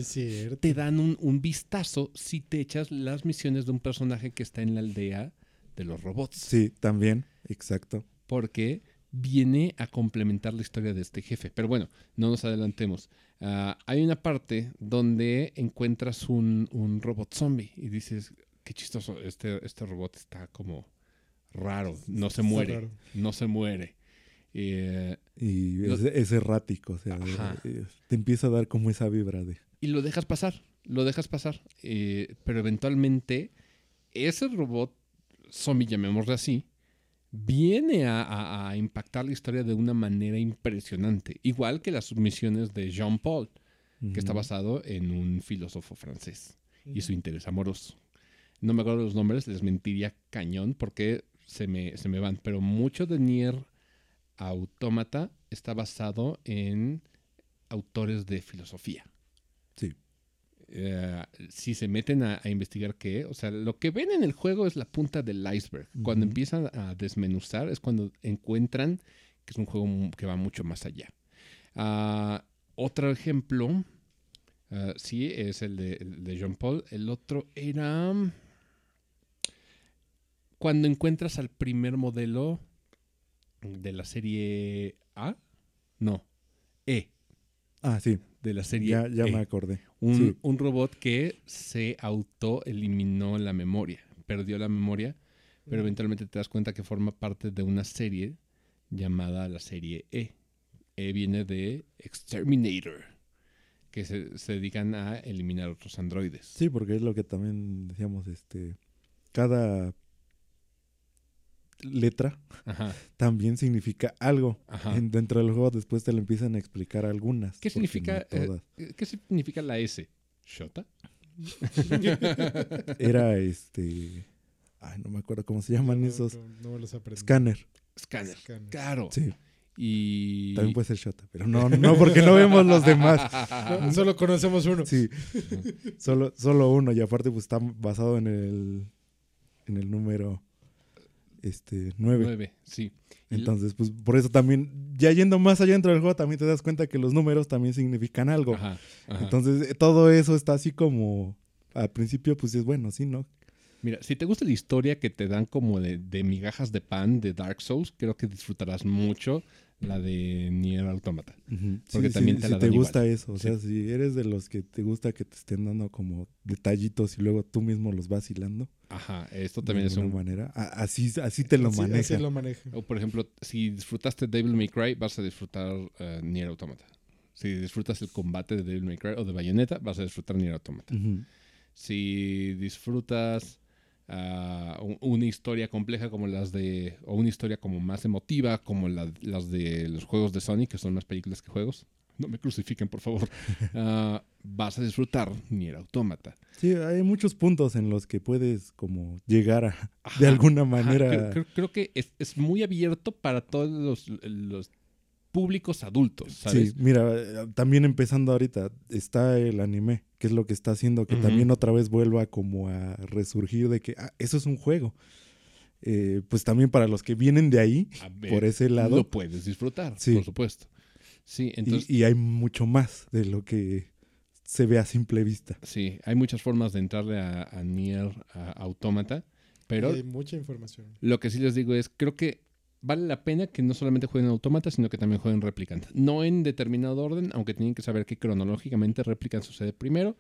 te dan un, un vistazo si te echas las misiones de un personaje que está en la aldea de los robots. Sí, también. Exacto. porque viene a complementar la historia de este jefe. Pero bueno, no nos adelantemos. Ah, hay una parte donde encuentras un, un robot zombie y dices, qué chistoso, este, este robot está como raro, no se muere, no se muere. Eh, Y Lo- es, es errático. O sea, Ajá. eh, te empieza a dar como esa vibra de... y lo dejas pasar, lo dejas pasar. Eh, pero eventualmente ese robot zombie, llamémosle así, viene a, a- a impactar la historia de una manera impresionante. Igual que las submisiones de Jean Paul, que está basado en un filósofo francés y su interés amoroso. No me acuerdo los nombres, les mentiría cañón porque se me, se me van. Pero mucho de Nier Automata está basado en autores de filosofía. Sí. Eh, si se meten a, a investigar qué, o sea, lo que ven en el juego es la punta del iceberg. Cuando empiezan a desmenuzar es cuando encuentran que es un juego que va mucho más allá. Ah, otro ejemplo, ah, sí, es el de, el de Jean Paul. El otro era cuando encuentras al primer modelo de la serie A. No, E, Ah, sí, de la serie ya, ya E. me acordé. Un, Sí. un robot que se autoeliminó la memoria, perdió la memoria, pero eventualmente te das cuenta que forma parte de una serie llamada la serie E. E viene de Exterminator, que se, se dedican a eliminar otros androides. Sí, porque es lo que también decíamos, este, cada letra Ajá, también significa algo. ajá. En- dentro del juego después te lo empiezan a explicar algunas. ¿Qué significa, no eh, todas. ¿Qué significa la S? ¿Shota? <laughs> Era este... Ay, no me acuerdo cómo se llaman No, esos. No, no me los aprendí. Scanner. Scanner. Scanner. Claro. Sí, Y... también puede ser Shota, pero no, no, porque no vemos los demás. No, solo conocemos uno. Sí, solo, solo uno y aparte pues está basado en el, en el número este 9. Nueve, sí. Y- Entonces, pues por eso también, ya yendo más allá dentro del juego, también te das cuenta que los números también significan algo. Ajá, ajá. Entonces, eh, todo eso está así como, al principio, pues es bueno, sí, ¿no? Mira, si te gusta la historia que te dan como de, de migajas de pan de Dark Souls, creo que disfrutarás mucho la de Nier Automata. Porque Sí, también sí, te si la te dan gusta igual. eso, o sea, si eres de los que te gusta que te estén dando como detallitos y luego tú mismo los vas hilando, Ajá, esto de también es alguna un... manera, a- así, así te lo Así- maneja. Así lo maneja. O por ejemplo, si disfrutaste Devil May Cry, vas a disfrutar eh, Nier Automata. Si disfrutas el combate de Devil May Cry o de Bayonetta, vas a disfrutar Nier Automata. Si disfrutas un- una historia compleja como las de... o una historia como más emotiva como la- las de los juegos de Sonic, que son más películas que juegos, no me crucifiquen por favor, <laughs> Ah, vas a disfrutar Nier Automata. Sí, hay muchos puntos en los que puedes como llegar a, de alguna Ajá, manera. creo, creo- creo que es, es muy abierto para todos los, los públicos adultos, ¿sabes? Sí, mira, también empezando ahorita, está el anime, que es lo que está haciendo que también otra vez vuelva como a resurgir de que ah, eso es un juego. Eh, pues también para los que vienen de ahí, ver, por ese lado, Lo puedes disfrutar, Sí. por supuesto. Sí, entonces, y, y hay mucho más de lo que se ve a simple vista. sí, hay muchas formas de entrarle a, a Nier a Automata, pero Hay mucha información. lo que sí les digo es, creo que vale la pena que no solamente jueguen Automata, sino que también jueguen Replicant. No en determinado orden, aunque tienen que saber que cronológicamente Replicant sucede primero.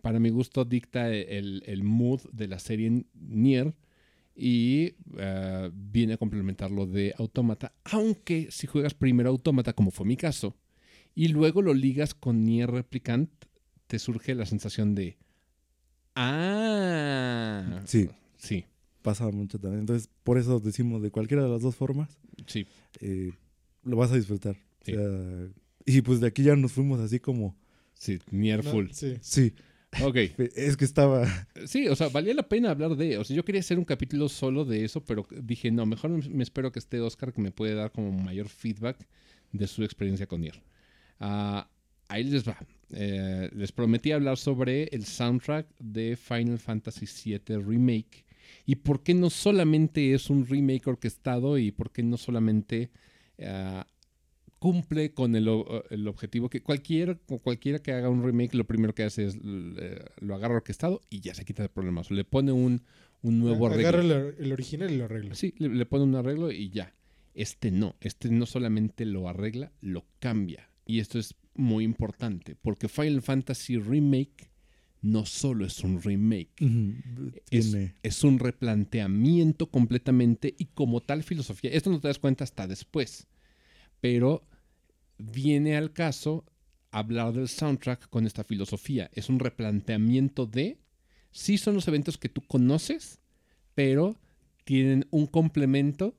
Para mi gusto dicta el, el mood de la serie Nier y eh, viene a complementar lo de Automata, aunque si juegas primero Automata, como fue mi caso, y luego lo ligas con Nier Replicant, te surge la sensación de... Ah. Sí. Sí, Pasa mucho también. Entonces, por eso decimos de cualquiera de las dos formas, sí. eh, lo vas a disfrutar. O Sí. sea, y pues de aquí ya nos fuimos así como, Sí, No, full. Sí. sí, Ok. <laughs> es que estaba... Sí, o sea, valía la pena hablar de. O sea, yo quería hacer un capítulo solo de eso, pero dije, no, mejor me- espero que esté Oscar, que me puede dar como mayor feedback de su experiencia con Nier. Ah, ahí les va. Eh, les prometí hablar sobre el soundtrack de Final Fantasy VII Remake y por qué no solamente es un remake orquestado y por qué no solamente ah, cumple con el, o- el objetivo que cualquier, cualquiera que haga un remake lo primero que hace es eh, lo agarra orquestado y ya se quita de problemas. Le pone un, un nuevo Agarra arreglo. el, el original y lo arregla. Sí, le, le pone un arreglo y ya. Este no, este no solamente lo arregla, lo cambia. Y esto es muy importante, porque Final Fantasy Remake no solo es un remake, es, es un replanteamiento completamente y como tal filosofía. Esto no te das cuenta hasta después, pero viene al caso hablar del soundtrack con esta filosofía. Es un replanteamiento de, sí son los eventos que tú conoces, pero tienen un complemento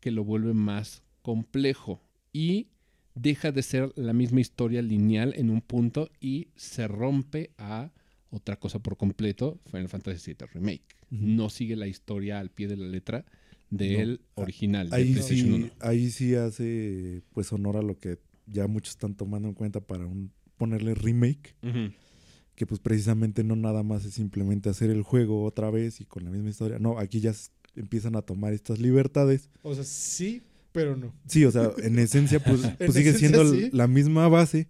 que lo vuelve más complejo y deja de ser la misma historia lineal en un punto y se rompe a otra cosa por completo, Final Fantasy VII Remake. No sigue la historia al pie de la letra del No. original. de Ahí PlayStation sí, 1. ahí sí hace pues honor a lo que ya muchos están tomando en cuenta para un, ponerle remake, que pues precisamente no nada más es simplemente hacer el juego otra vez y con la misma historia. No, aquí ya empiezan a tomar estas libertades. O sea, sí, pero no. Sí, o sea, en esencia pues, <laughs> pues En sigue esencia, siendo sí. la misma base,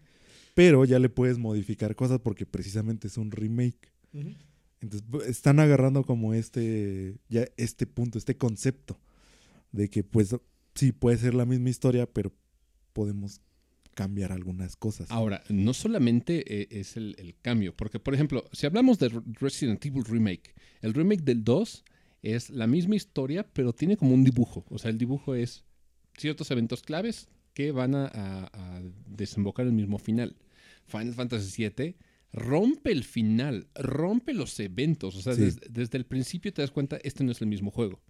pero ya le puedes modificar cosas porque precisamente es un remake. Entonces están agarrando como este, ya este punto, este concepto de que pues sí puede ser la misma historia, pero podemos cambiar algunas cosas. Ahora, no solamente eh, es el, el cambio, porque por ejemplo, si hablamos de Re- Resident Evil Remake, el remake del 2 es la misma historia, pero tiene como un dibujo. O sea, el dibujo es ciertos eventos claves que van a, a- a desembocar el mismo final. Final Fantasy VII rompe el final, rompe los eventos. O sea, Sí. des- desde el principio te das cuenta, este no es el mismo juego.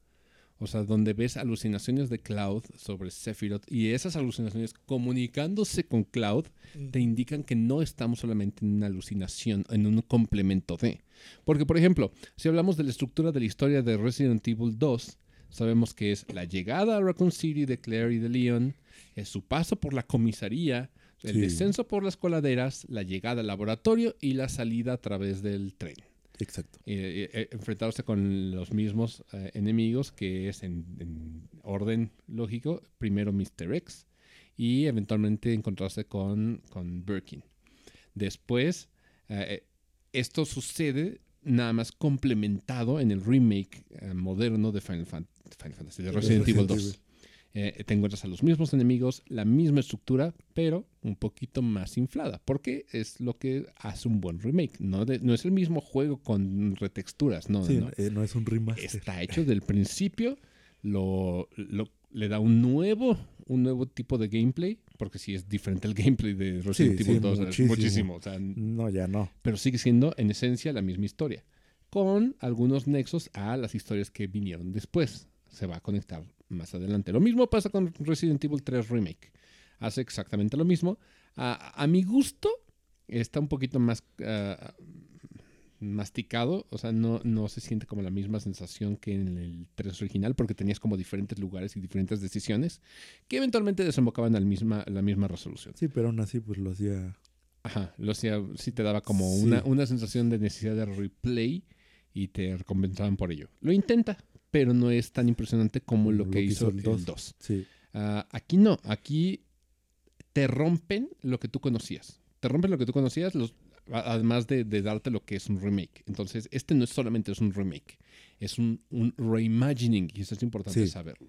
O sea, donde ves alucinaciones de Cloud sobre Sephiroth y esas alucinaciones comunicándose con Cloud te indican que no estamos solamente en una alucinación, en un complemento de. Porque, por ejemplo, si hablamos de la estructura de la historia de Resident Evil 2, sabemos que es la llegada a Raccoon City de Claire y de Leon, es su paso por la comisaría, el Sí. descenso por las coladeras, la llegada al laboratorio y la salida a través del tren Exacto. eh, eh, enfrentarse con los mismos eh, enemigos, que es en, en orden lógico, primero Mr. X y eventualmente encontrarse con, con Birkin. Después, eh, esto sucede nada más complementado en el remake eh, moderno de Final, Fan- Final Fantasy, de De Resident Evil Resident 2. Eh, te encuentras a los mismos enemigos, la misma estructura, pero un poquito más inflada. Porque es lo que hace un buen remake. No, de- no es el mismo juego con retexturas, no, Sí, no. eh, no es un remaster. Está hecho del principio, lo, lo- le da un nuevo, un nuevo tipo de gameplay, porque sí es diferente el gameplay de Resident Sí, Evil sí, 2, es muchísimo. muchísimo. o sea, No, ya no. pero sigue siendo en esencia la misma historia, con algunos nexos a las historias que vinieron después. Se va a conectar más adelante. Lo mismo pasa con Resident Evil 3 Remake. Hace exactamente lo mismo. A, a mi gusto, está un poquito más ah, masticado. O sea, no, no se siente como la misma sensación que en el 3 original, porque tenías como diferentes lugares y diferentes decisiones que eventualmente desembocaban al misma, la misma resolución. Sí, pero aún así pues lo hacía... Ajá, lo hacía, sí te daba como Sí. una, una sensación de necesidad de replay y te recompensaban por ello. Lo intenta, pero no es tan impresionante como lo, que, hizo el 2. Sí, Ah, aquí no, aquí te rompen lo que tú conocías. Te rompen lo que tú conocías, los, además de, de darte lo que es un remake. Entonces, este no es solamente es un remake, es un, un reimagining y eso es importante Sí. saberlo.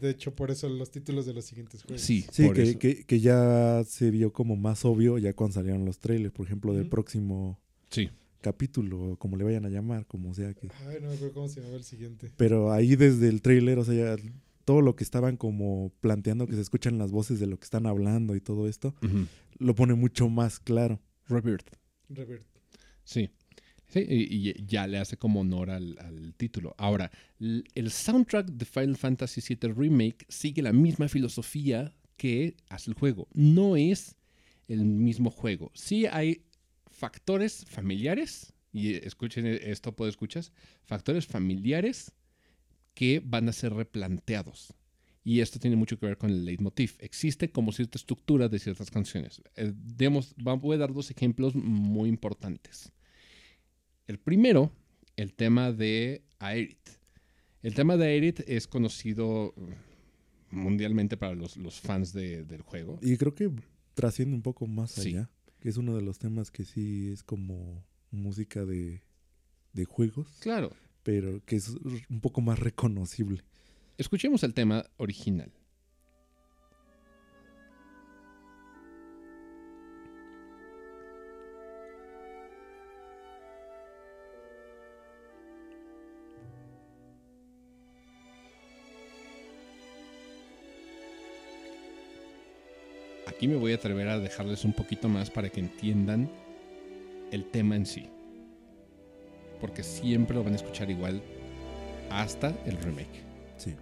De hecho, por eso los títulos de los siguientes juegos. Sí, sí que, que, que ya se vio como más obvio ya cuando salieron los trailers, por ejemplo, del próximo Sí. capítulo, o como le vayan a llamar, como sea que... Ay, no me acuerdo cómo se llamaba el siguiente. Pero ahí desde el trailer, o sea, ya todo lo que estaban como planteando, que se escuchan las voces de lo que están hablando y todo esto, lo pone mucho más claro. Rebirth. Sí. Sí, y, ya le hace como honor al, al título. Ahora, el soundtrack de Final Fantasy VII Remake sigue la misma filosofía que hace el juego. No es el mismo juego. Sí hay factores familiares, y escuchen esto, puedo escuchas, factores familiares que van a ser replanteados. Y esto tiene mucho que ver con el leitmotiv. Existe como cierta estructura de ciertas canciones. Eh, digamos, voy a dar dos ejemplos muy importantes. El primero, el tema de Aerith. El tema de Aerith es conocido mm, mundialmente para los, los fans de- del juego. Y creo que trasciende un poco más Sí. allá, que es uno de los temas que sí es como música de, de juegos, Claro. pero que es un poco más reconocible. Escuchemos el tema original. Aquí me voy a atrever a dejarles un poquito más para que entiendan el tema en sí. Porque siempre lo van a escuchar igual hasta el remake. Sí.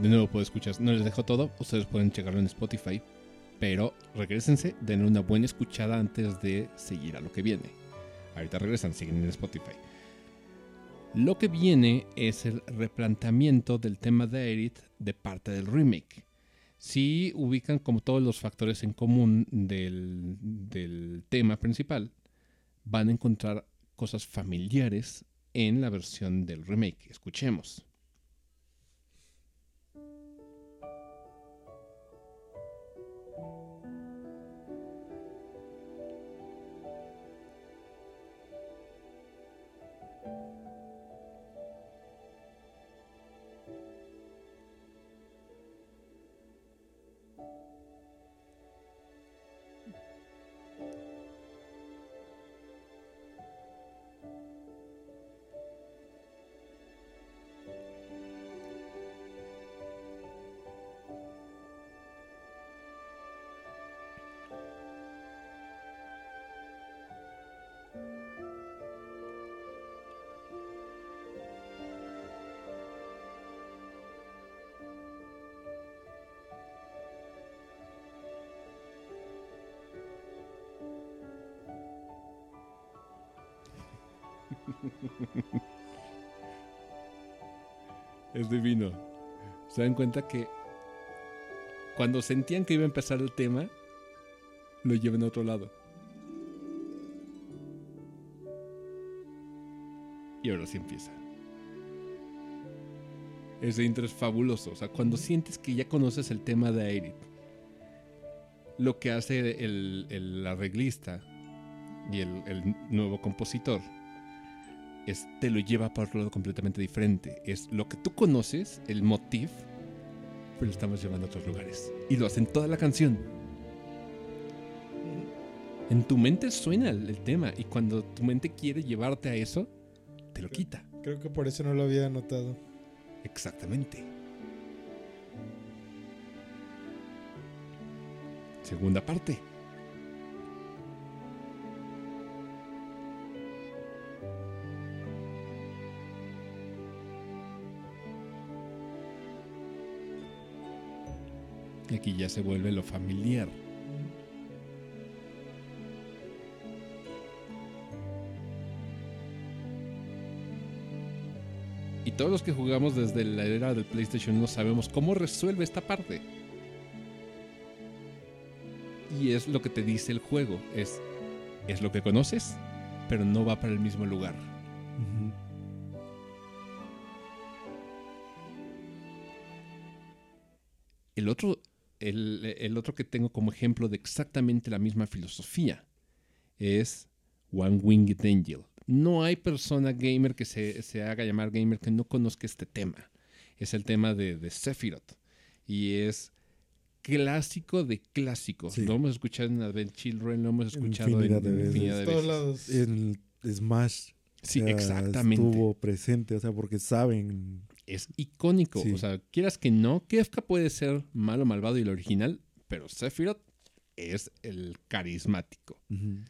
De nuevo puedo escuchar. No les dejo todo. Ustedes pueden checarlo en Spotify. Pero regresense, denle una buena escuchada antes de seguir a lo que viene. Ahorita regresan, siguen en Spotify. Lo que viene es el replanteamiento del tema de Edith de parte del remake. Si ubican como todos los factores en común del, del tema principal, van a encontrar cosas familiares en la versión del remake. Escuchemos. Es divino. Se dan cuenta que cuando sentían que iba a empezar el tema, lo llevan a otro lado. Y ahora sí empieza. Ese intro es fabuloso. O sea, cuando sientes que ya conoces el tema de Aerith, lo que hace el, el arreglista y el, el nuevo compositor es, te lo lleva para otro lado completamente diferente. Es lo que tú conoces, el motif, pero lo estamos llevando a otros lugares. Y lo hacen toda la canción. En tu mente suena el, el tema y cuando tu mente quiere llevarte a eso, te lo quita. Creo que por eso no lo había notado. Exactamente. Segunda parte. Y aquí ya se vuelve lo familiar. Y todos los que jugamos desde la era del PlayStation 1 sabemos cómo resuelve esta parte. Y es lo que te dice el juego. Es, es lo que conoces, pero no va para el mismo lugar. El otro, el, el otro que tengo como ejemplo de exactamente la misma filosofía es One Winged Angel. No hay persona gamer que se, se haga llamar gamer que no conozca este tema. Es el tema de, de Sephiroth. Y es clásico de clásicos. Sí. Lo hemos escuchado en Advent Children, lo hemos escuchado Infinidad en de veces. infinidad de todos veces. lados. En Smash Sí, exactamente. estuvo presente, o sea, porque saben. Es icónico. Sí. O sea, quieras que no, Kefka puede ser malo, malvado y el original, pero Sephiroth es el carismático.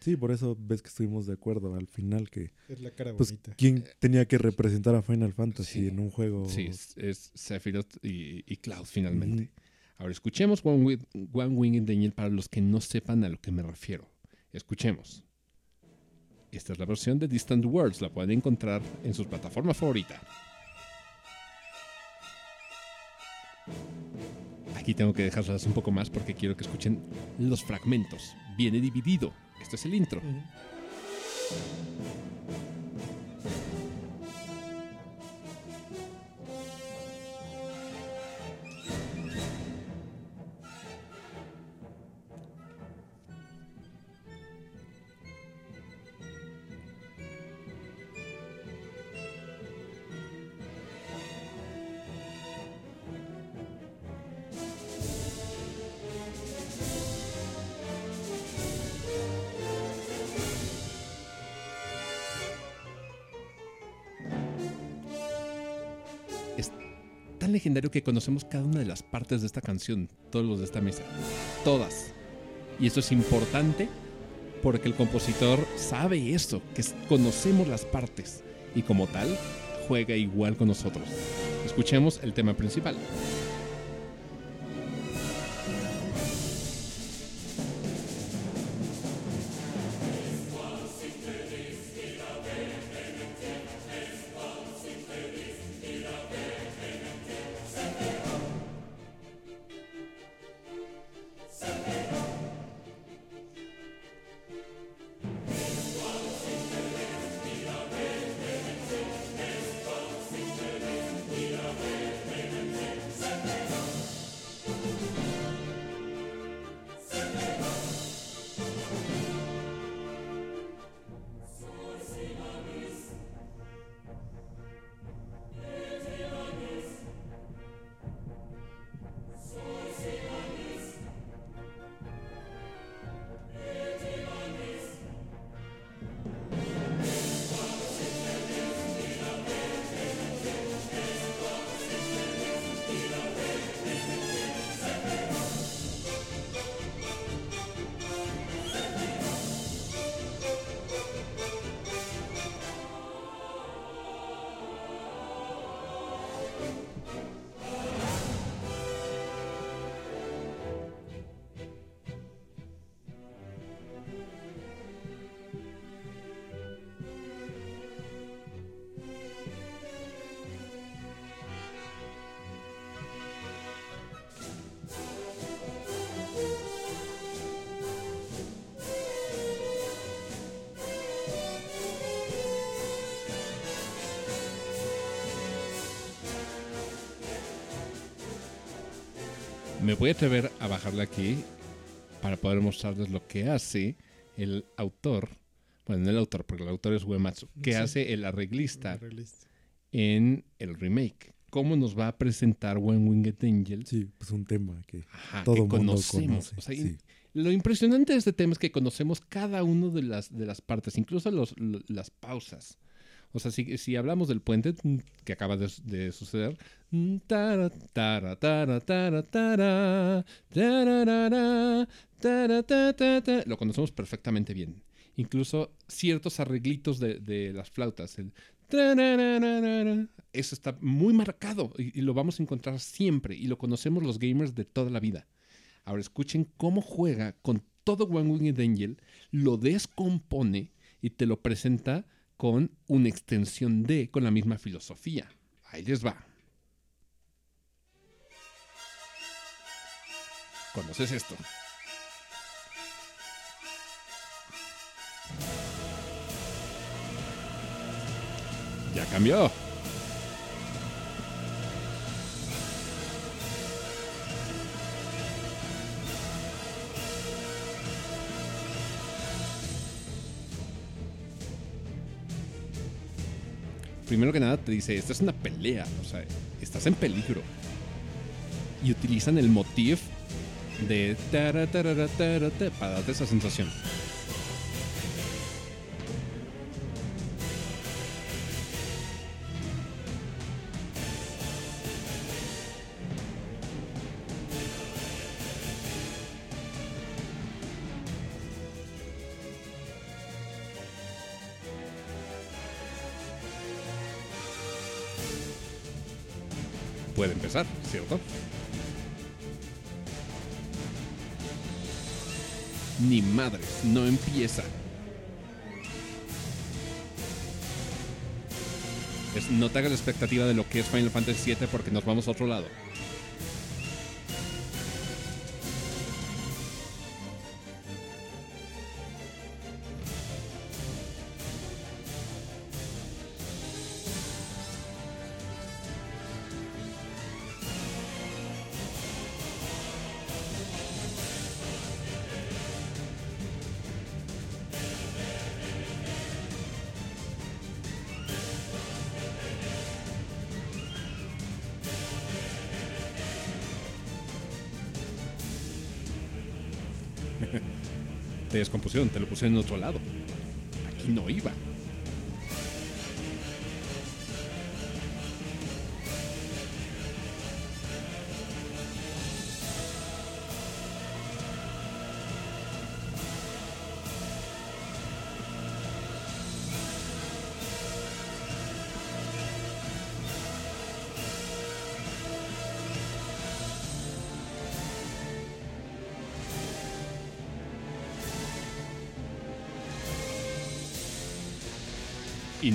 Sí, por eso ves que estuvimos de acuerdo al final que Es la cara pues bonita. quién tenía que representar a Final Fantasy Sí. en un juego. Sí, es, es Sephiroth y, y Cloud finalmente. Ahora escuchemos One, Wi- One Winged Angel para los que no sepan a lo que me refiero. Escuchemos. Esta es la versión de Distant Worlds. La pueden encontrar en su plataforma favorita. Aquí tengo que dejarlas un poco más porque quiero que escuchen los fragmentos. Viene dividido. Este es el intro. Conocemos cada una de las partes de esta canción, todos los de esta mesa. Todas. Y esto es importante porque el compositor sabe eso, que conocemos las partes y como tal juega igual con nosotros. Escuchemos el tema principal. Voy a atrever a bajarle aquí para poder mostrarles lo que hace el autor. Bueno, no el autor, porque el autor es Uematsu. Que Sí. hace el arreglista en el remake. ¿Cómo nos va a presentar One Winged Angel? Sí, pues un tema que Ajá, todo que mundo conocemos. conoce. O sea, sí. Lo impresionante de este tema es que conocemos cada una de las, de las partes, incluso los, lo- las pausas. O sea, si, si hablamos del puente mm, que acaba de, de suceder, lo conocemos perfectamente bien. Incluso ciertos arreglitos de, de las flautas, eso está muy marcado y, y lo vamos a encontrar siempre y lo conocemos los gamers de toda la vida. Ahora escuchen cómo juega con todo One Winged Angel, lo descompone y te lo presenta con una extensión de, con la misma filosofía. Ahí les va. ¿Conoces esto? Ya cambió. Primero que nada te dice, esta es una pelea, o sea, estás en peligro. Y utilizan el motif de para darte esa sensación. No empieza. Es, no te hagas la expectativa de lo que es Final Fantasy VII porque nos vamos a otro lado. Te lo pusieron en otro lado. Aquí no iba.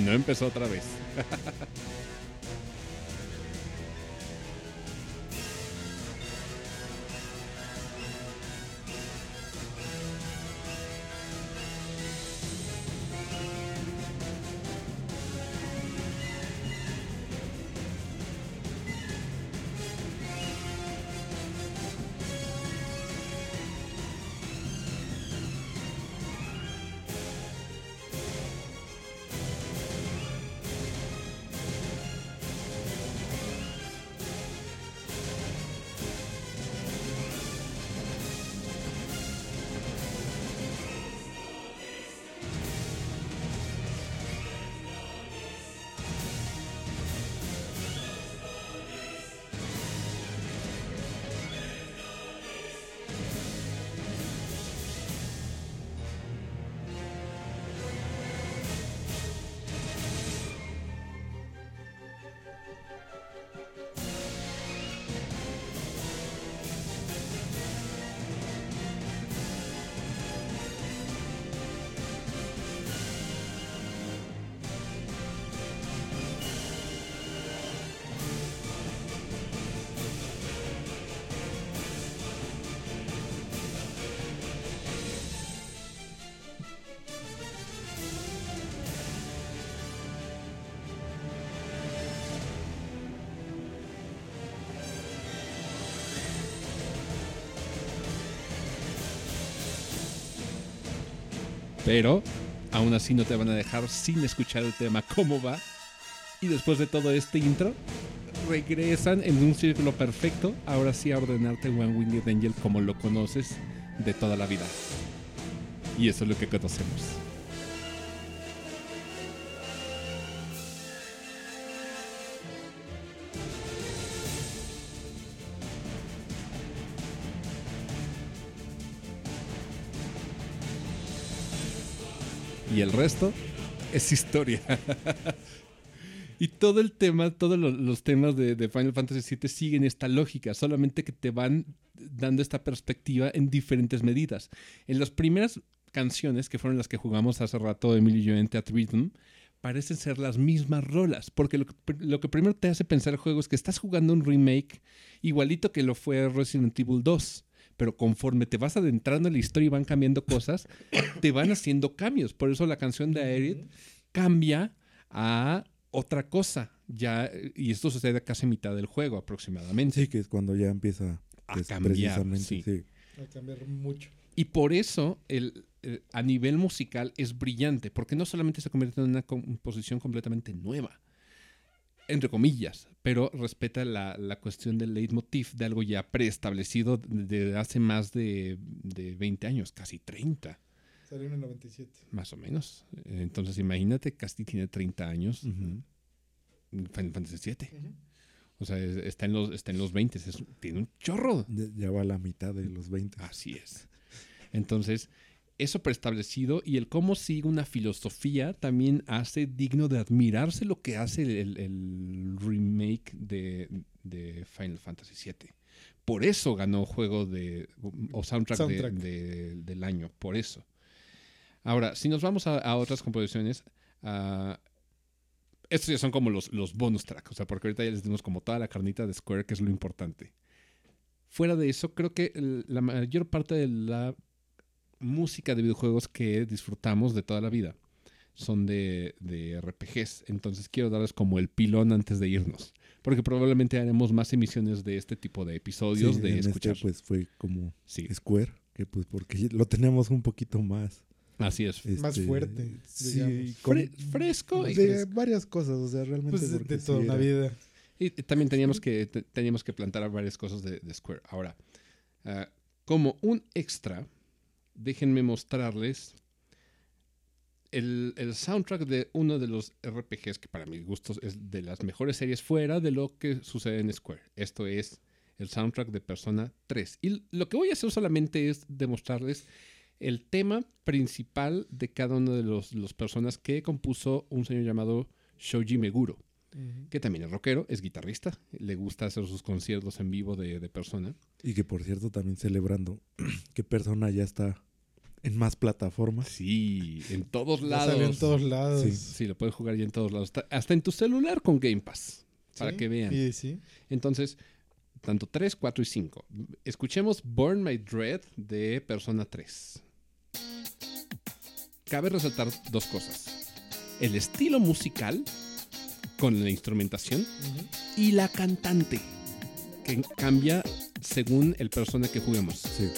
No empezó otra vez. <laughs> Pero aún así no te van a dejar sin escuchar el tema cómo va. Y después de todo este intro, regresan en un círculo perfecto, ahora sí a ordenarte One Winged Angel como lo conoces de toda la vida. Y eso es lo que conocemos. Y el resto es historia. <laughs> y todo el tema, todos los, temas de, Final Fantasy VII siguen esta lógica, solamente que te van dando esta perspectiva en diferentes medidas. En las primeras canciones, que fueron las que jugamos hace rato Emilio y yo en Rhythm, parecen ser las mismas rolas, porque lo que, lo que primero te hace pensar el juego es que estás jugando un remake igualito que lo fue Resident Evil 2 pero conforme te vas adentrando en la historia y van cambiando cosas, te van haciendo cambios. Por eso la canción de Aerith cambia a otra cosa. Ya, y esto sucede a casi mitad del juego aproximadamente. Sí, que es cuando ya empieza A cambiar, precisamente, sí. Va a cambiar mucho. Y por eso, el, el- a nivel musical, es brillante, porque no solamente se convierte en una composición completamente nueva, entre comillas, pero respeta la, la cuestión del leitmotiv de algo ya preestablecido desde hace más de, de 20 años, casi 30, Salió en el 97. más o menos. Entonces, imagínate, casi tiene 30 años. Ujú. Final Fantasy VII. Ujú. O sea, es- está en los, está en los 20, es- tiene un chorro Ya, ya va a la mitad de los 20. Así es. Entonces, eso preestablecido y el cómo sigue una filosofía también hace digno de admirarse lo que hace el, remake de, de Final Fantasy VII. Por eso ganó juego de o soundtrack, de- Soundtrack. de- del año, por eso. Ahora, si nos vamos a, a otras composiciones, ah, estos ya son como los, los bonus tracks, o sea, porque ahorita ya les dimos como toda la carnita de Square, que es lo importante. Fuera de eso, creo que la mayor parte de la música de videojuegos que disfrutamos de toda la vida son de, de RPGs. Entonces quiero darles como el pilón antes de irnos. Porque probablemente haremos más emisiones de este tipo de episodios Sí, de en escuchar. este pues fue como sí, Square, que pues porque lo tenemos un poquito más. así es. Más este, fuerte, Sí, con- Fre- fresco de fresco. varias cosas, o sea, realmente Pues de, toda sí una era- vida. Y también teníamos que, te- teníamos que plantar varias cosas de, de Square. Ahora, ah, como un extra, déjenme mostrarles el, el soundtrack de uno de los RPGs que para mis gustos es de las mejores series fuera de lo que sucede en Square. Esto es el soundtrack de Persona 3. Y lo que voy a hacer solamente es demostrarles el tema principal de cada uno de los, los personas que compuso un señor llamado Shoji Meguro que también es rockero, es guitarrista, le gusta hacer sus conciertos en vivo de, de persona. Y que por cierto también celebrando <clears throat> que Persona ya está en más plataformas. Sí, en todos Ya lados. salió en todos lados. Sí. Sí, lo puedes jugar ya en todos lados. Hasta- en tu celular con Game Pass. Para Sí, que vean. Sí, sí. Entonces, tanto 3, 4 y 5. Escuchemos Burn My Dread de Persona 3. Cabe resaltar dos cosas. El estilo musical con la instrumentación y la cantante que cambia según el persona que juguemos. Sí.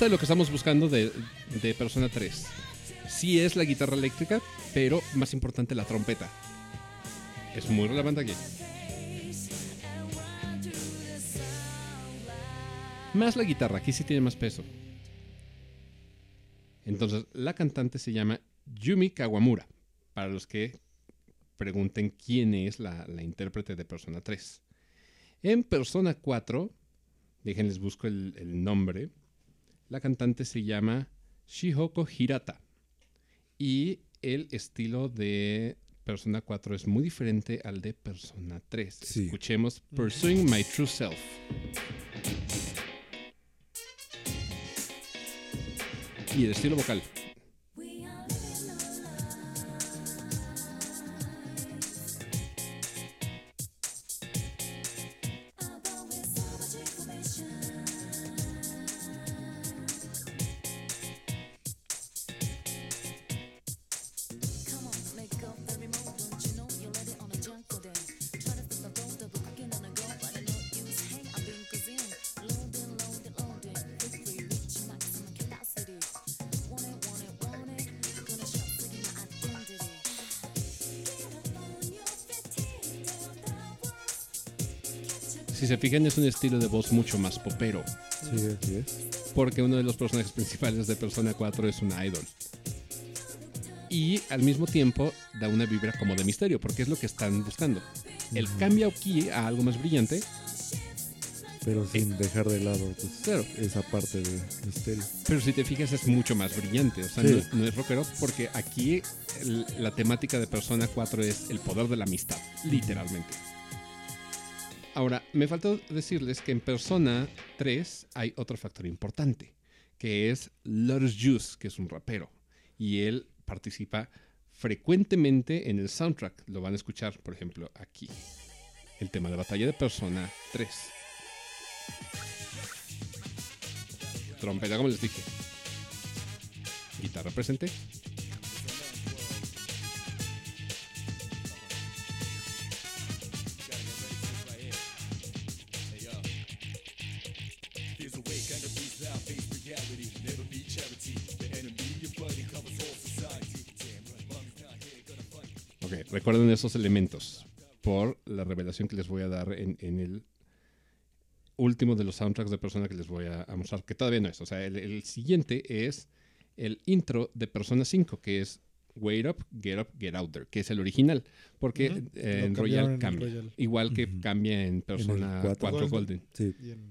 De lo que estamos buscando de, de Persona 3. Sí es la guitarra eléctrica, pero más importante la trompeta. Es muy relevante aquí. Más la guitarra, aquí sí tiene más peso. Entonces, la cantante se llama Yumi Kawamura. Para los que pregunten quién es la, la intérprete de Persona 3. En Persona 4, déjenles busco el nombre. La cantante se llama Shihoko Hirata. Y el estilo de Persona 4 es muy diferente al de Persona 3. Sí. Escuchemos Pursuing My True Self. Y el estilo vocal. Fijan, es un estilo de voz mucho más popero. Sí, así es. Porque uno de los personajes principales de Persona 4 es una idol. Y al mismo tiempo da una vibra como de misterio, porque es lo que están buscando. El cambio aquí a algo más brillante, Pero sin dejar de lado pues, Claro. esa parte de misterio. pero si te fijas es mucho más brillante. O sea, Sí. no, no es rockero, porque aquí el- la temática de Persona 4 es el poder de la amistad, literalmente. Ahora, me faltó decirles que en Persona 3 hay otro factor importante, que es Lotus Juice, que es un rapero. Y él participa frecuentemente en el soundtrack. Lo van a escuchar, por ejemplo, aquí. El tema de batalla de Persona 3. Trompeta, como les dije. Guitarra presente. Ok, recuerden esos elementos por la revelación que les voy a dar en, en el último de los soundtracks de Persona que les voy a, a mostrar, que todavía no es. O sea, el, el siguiente es el intro de Persona 5, que es Wait Up, Get Up, Get Out There, que es el original, porque eh, en Royal en cambia. Royal. Igual que cambia en Persona 4, 4. Golden. Sí, Y en-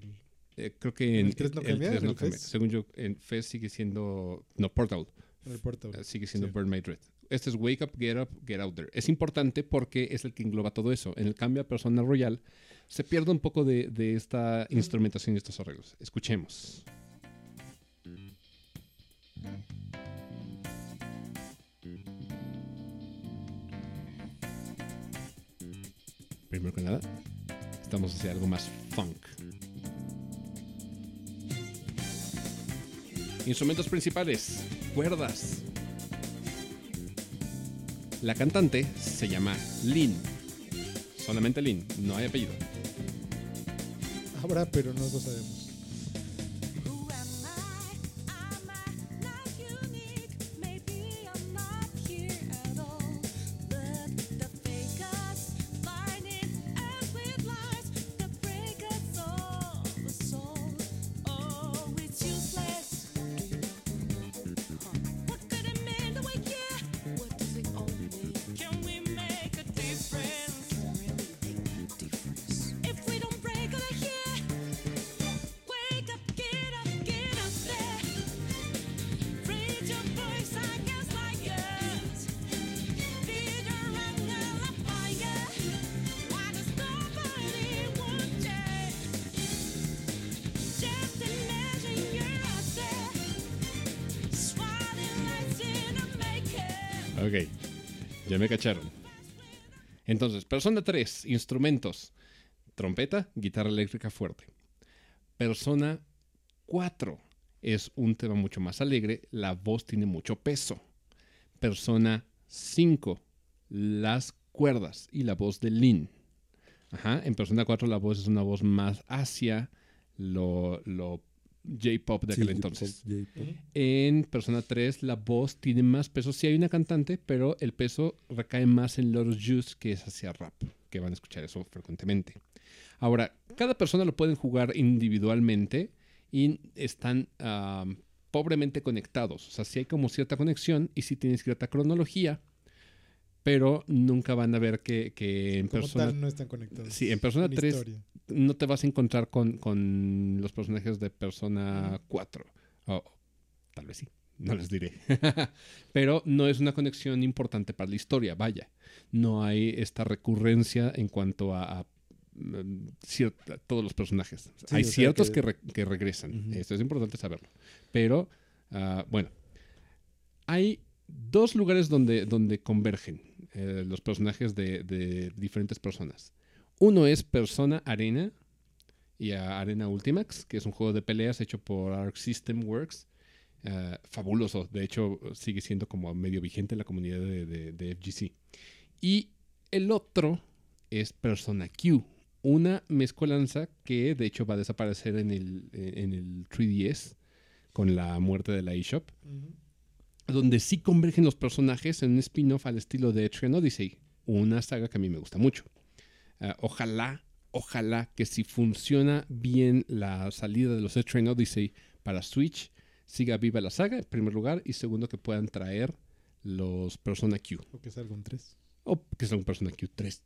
Eh, creo que en ¿El tres no cambia? Según yo, en Fez sigue siendo. No, Portal. el puerto. eh, sigue siendo Sí. Burn My Dread. Este es Wake Up, Get Up, Get Out There. Es importante porque es el que engloba todo eso. En el cambio a Persona Royal se pierde un poco de, de esta instrumentación y estos arreglos. Escuchemos. Primero que nada, estamos hacia algo más funk. Instrumentos principales. cuerdas. La cantante se llama Lynn. Solamente Lynn, no hay apellido. Habrá, pero no lo sabemos. Cacharon. Entonces, persona 3, instrumentos. Trompeta, guitarra eléctrica fuerte. Persona 4 es un tema mucho más alegre, la voz tiene mucho peso. Persona 5, las cuerdas y la voz de Lynn. Ajá, en persona 4 la voz es una voz más hacia lo, lo J-pop de aquel entonces. En Persona 3 la voz tiene más peso. Sí hay una cantante, pero el peso recae más en Lotus Juice, que es hacia rap, que van a escuchar eso frecuentemente. Ahora, cada persona lo pueden jugar individualmente y están ah, pobremente conectados. O sea, sí hay como cierta conexión y sí tienen cierta cronología, pero nunca van a ver que, que en Como Persona tal, no están conectados. Sí, en Persona En 3 historia. no te vas a encontrar con, con los personajes de Persona 4. O tal vez sí, no les diré. <laughs> Pero no es una conexión importante para la historia, vaya. No hay esta recurrencia en cuanto a, a, mm, cierta- todos los personajes. Sí, hay sea ciertos que- que, re- que regresan. Esto es importante saberlo. Pero, ah, bueno, hay dos lugares donde, donde convergen eh, los personajes de, diferentes personas. Uno es Persona Arena y Arena Ultimax, que es un juego de peleas hecho por Arc System Works. Eh, fabuloso, de hecho sigue siendo como medio vigente en la comunidad de, FGC. Y el otro es Persona Q, una mezcolanza que de hecho va a desaparecer en el, en el 3DS con la muerte de la eShop. Donde sí convergen los personajes en un spin-off al estilo de Etrian Odyssey, una saga que a mí me gusta mucho. Ah, ojalá, ojalá que si funciona bien la salida de los Etrian Odyssey para Switch, siga viva la saga, en primer lugar, y segundo, que puedan traer los Persona Q, O que salga un 3. o que sea un Persona Q 3.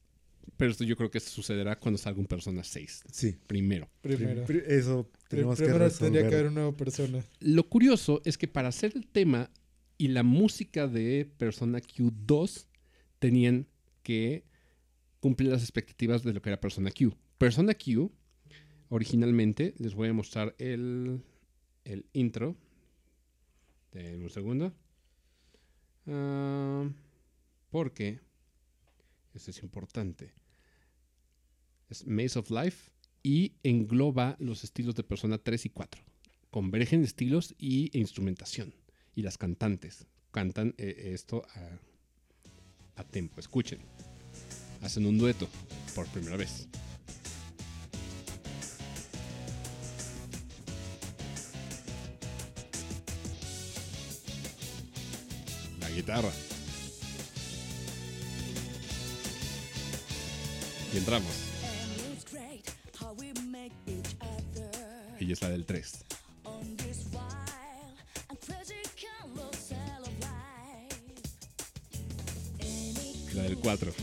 Pero esto yo creo que sucederá cuando salga un Persona 6, Sí. primero. Primero. Pri- Eso tenemos que Primero resolver. tendría que haber una nueva persona. Lo curioso es que para hacer el tema y la música de Persona Q2 tenían que cumplir las expectativas de lo que era Persona Q. Persona Q, originalmente, les voy a mostrar el, el intro. Denme un segundo. Ah, porque, esto es importante, es Maze of Life y engloba los estilos de Persona 3 y 4 convergen estilos y e instrumentación. Y las cantantes cantan eh, esto a, a tempo. Escuchen. Hacen un dueto por primera vez. La guitarra. Y entramos. Ella es la del 3. Del 4.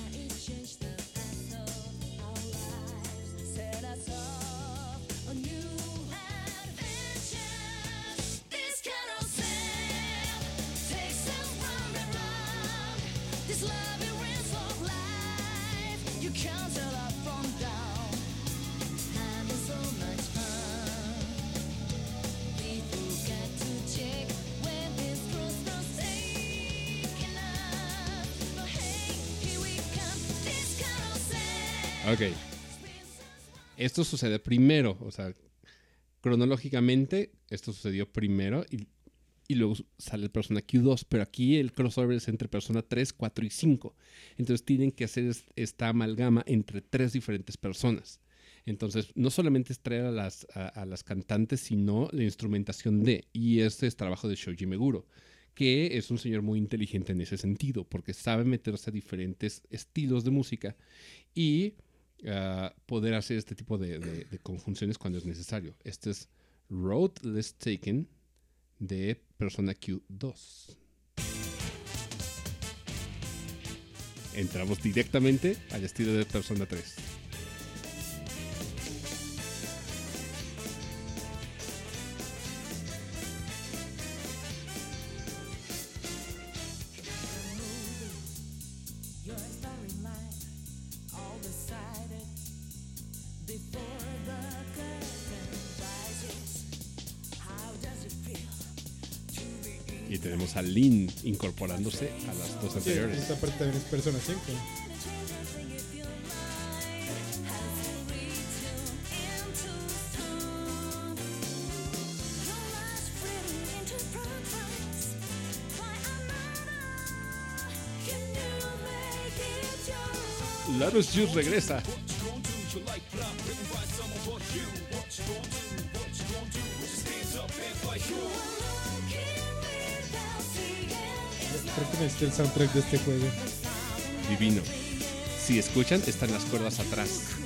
Ok. Esto sucede primero, o sea, cronológicamente, esto sucedió primero y y luego sale el Persona Q2, pero aquí el crossover es entre Persona 3, 4 y 5. Entonces tienen que hacer es- esta amalgama entre tres diferentes personas. Entonces, no solamente es traer a las, a, a las cantantes, sino la instrumentación de, y este es trabajo de Shoji Meguro, que es un señor muy inteligente en ese sentido, porque sabe meterse a diferentes estilos de música y ah, poder hacer este tipo de, conjunciones cuando es necesario. Este es Road Less Taken de Persona Q2. Entramos directamente al estilo de Persona 3. Incorporándose a las dos Sí, anteriores. esta parte también es Persona 5. Larus Juice regresa. Creo que necesito el soundtrack de este juego. Divino. Si escuchan, están las cuerdas atrás.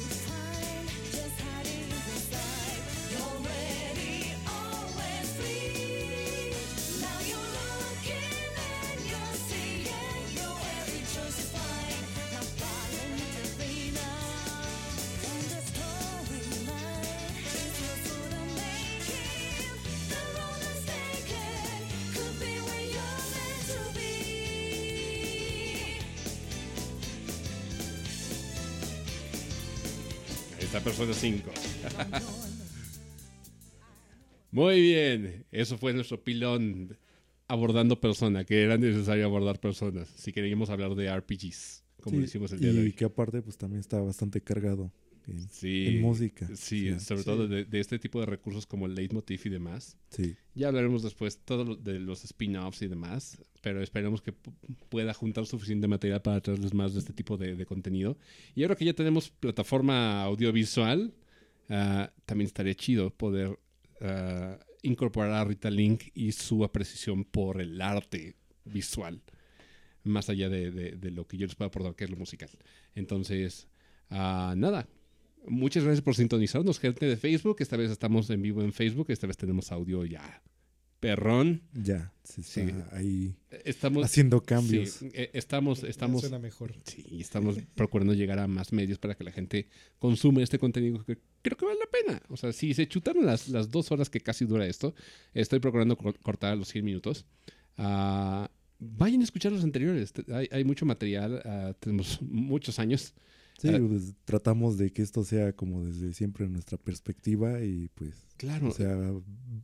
Eso fue nuestro pilón abordando persona, que era necesario abordar personas. Si queríamos hablar de RPGs, como Sí, lo hicimos el día de y hoy. que aparte pues también está bastante cargado en, Sí, en música. Sí, O sea, sobre sí. todo de, de este tipo de recursos como el leitmotiv y demás. sí. Ya hablaremos después todo lo- de los spin-offs y demás, pero esperemos que pu- pueda juntar suficiente material para traerles más de este tipo de, de contenido. Y ahora que ya tenemos plataforma audiovisual, ah, también estaría chido poder ah, incorporar a Rita Link y su apreciación por el arte visual, más allá de, lo que yo les puedo aportar, que es lo musical. Entonces, ah, nada. Muchas gracias por sintonizarnos, gente de Facebook. Esta vez estamos en vivo en Facebook. Esta vez tenemos audio ya perrón. Ya, se Sí. está ahí Estamos haciendo cambios. sí, eh, estamos, Ya estamos, Suena mejor. sí, estamos procurando llegar a más medios para que la gente consume este contenido que creo que vale la pena. O sea, si se chutaron las, las dos horas que casi dura esto, estoy procurando cor- cortar a los 100 minutos. Ah, vayan a escuchar los anteriores. Te- Hay, hay mucho material. ah, tenemos muchos años. Sí, Ah. pues, tratamos de que esto sea como desde siempre nuestra perspectiva y pues, Claro. o sea,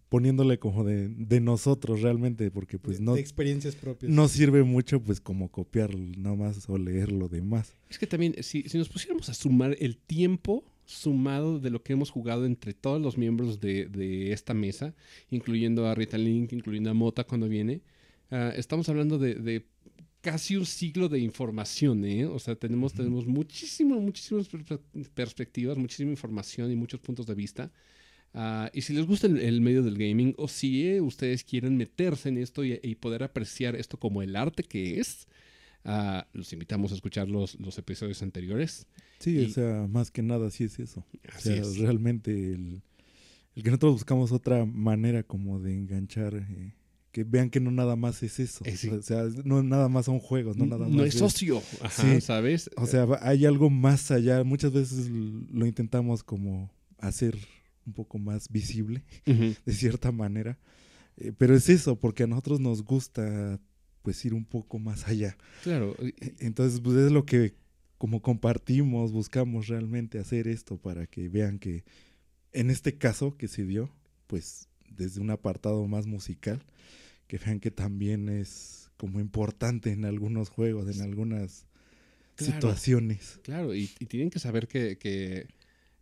poniéndole como de, de nosotros realmente, porque pues de, no, de experiencias propias. no sirve mucho pues como copiar nada más o leer lo demás. Es que también, si, si nos pusiéramos a sumar el tiempo sumado de lo que hemos jugado entre todos los miembros de, de esta mesa, incluyendo a Rita Link, incluyendo a Mota cuando viene, ah, estamos hablando de casi un siglo de información, ¿eh? O sea, tenemos, tenemos muchísimas perspe- perspectivas, muchísima información y muchos puntos de vista. Ah, y si les gusta el, el medio del gaming, o si eh, ustedes quieren meterse en esto y, y poder apreciar esto como el arte que es, ah, los invitamos a escuchar los, los episodios anteriores. Sí, Y- o sea, más que nada sí es eso. O Así sea, es. realmente el, el que nosotros buscamos otra manera como de enganchar, eh, que vean que no nada más es eso. Sí. O sea, no nada más son juegos, no nada más. no es socio, ajá, Sí. ¿sabes? O sea, hay algo más allá. Muchas veces lo intentamos como hacer un poco más visible, <laughs> de cierta manera. Eh, pero es eso, porque a nosotros nos gusta pues ir un poco más allá. claro. E- Entonces, pues es lo que como compartimos, buscamos realmente hacer esto para que vean que en este caso que se dio, pues desde un apartado más musical, que vean que también es como importante en algunos juegos, en algunas Claro. situaciones. Claro, y, y tienen que saber que, que,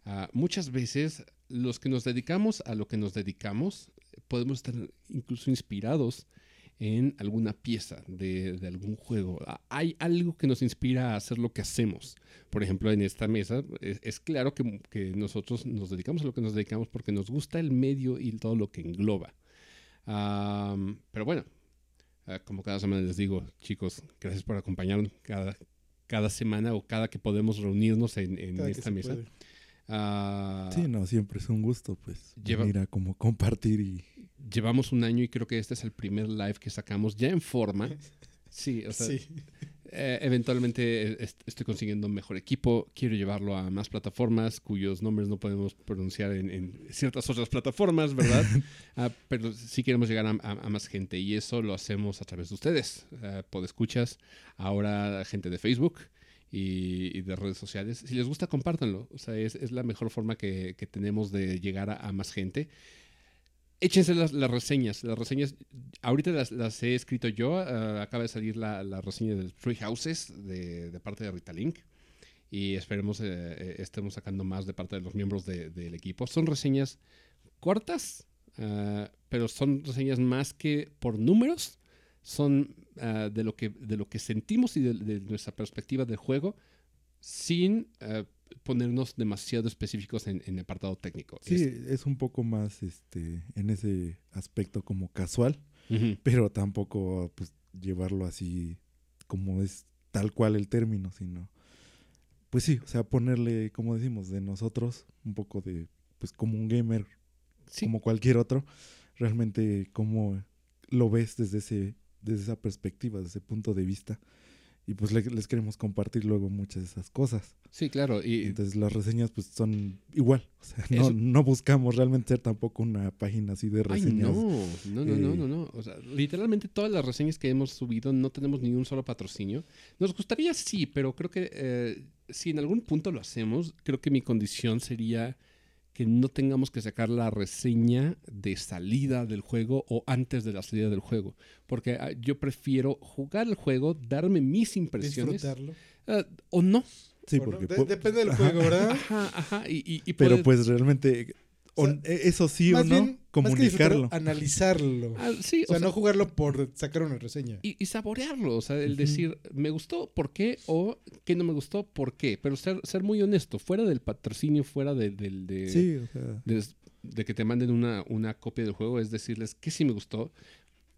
ah, muchas veces los que nos dedicamos a lo que nos dedicamos, podemos estar incluso inspirados en alguna pieza de, de algún juego. Hay algo que nos inspira a hacer lo que hacemos. Por ejemplo, en esta mesa es, es claro que, que nosotros nos dedicamos a lo que nos dedicamos porque nos gusta el medio y todo lo que engloba. Am, pero bueno, ah, como cada semana les digo, chicos, gracias por acompañarnos cada, cada semana o cada que podemos reunirnos en, en esta mesa. Ah, Sí, no, siempre es un gusto, pues, Lleva- venir a como compartir y... Llevamos un año y creo que este es el primer live que sacamos ya en forma. <laughs> Sí, o sea, Sí. eh, eventualmente est- estoy consiguiendo un mejor equipo. Quiero llevarlo a más plataformas cuyos nombres no podemos pronunciar en, en ciertas otras plataformas, ¿verdad? <laughs> Ah, pero sí queremos llegar a, a- a más gente y eso lo hacemos a través de ustedes. Uh, podescuchas, ahora gente de Facebook y, y de redes sociales. Si les gusta, compártanlo. O sea, es, es la mejor forma que, que tenemos de llegar a, a más gente. Échense las, las reseñas. Las reseñas, ahorita las, las he escrito yo. ah, acaba de salir la, la reseña del Three Houses de, de parte de Rita Link. Y esperemos eh, eh, estemos sacando más de parte de los miembros de- del equipo. Son reseñas cortas, ah, pero son reseñas más que por números. Son ah, de, lo que, de lo que sentimos y de, de nuestra perspectiva del juego sin ponernos demasiado específicos en, en el apartado técnico. Sí, Es- es un poco más este en ese aspecto como casual, pero tampoco pues llevarlo así como es tal cual el término, sino pues sí, o sea, ponerle, como decimos, de nosotros un poco de pues como un gamer, Sí, como cualquier otro, realmente cómo lo ves desde ese desde esa perspectiva, desde ese punto de vista. Y pues le- les queremos compartir luego muchas de esas cosas. sí, claro. Y, Entonces las reseñas pues son igual. O sea, no, Eso- no buscamos realmente ser tampoco una página así de Ay, reseñas. no, no, no, no, eh, no, no. O sea, literalmente todas las reseñas que hemos subido no tenemos ni un solo patrocinio. Nos gustaría sí, pero creo que eh, si en algún punto lo hacemos, creo que mi condición sería que no tengamos que sacar la reseña de salida del juego o antes de la salida del juego. Porque ah, yo prefiero jugar el juego, darme mis impresiones Disfrutarlo. ah, o no. Sí, porque de- depende del <laughs> ajá, juego, ¿verdad? Ajá, ajá. Y, y- y Pero poder- pues realmente o- O sea, e- eso sí o no, bien, más que comunicarlo. analizarlo. Ah, sí, o sea, o sea, no jugarlo por sacar una reseña. y, y saborearlo, o sea, el decir, me gustó, ¿por qué? O que no me gustó, ¿por qué? Pero ser, ser muy honesto, fuera del patrocinio, fuera del... del- de, Sí, o sea, de, de que te manden una, una copia del juego, es decirles qué sí me gustó,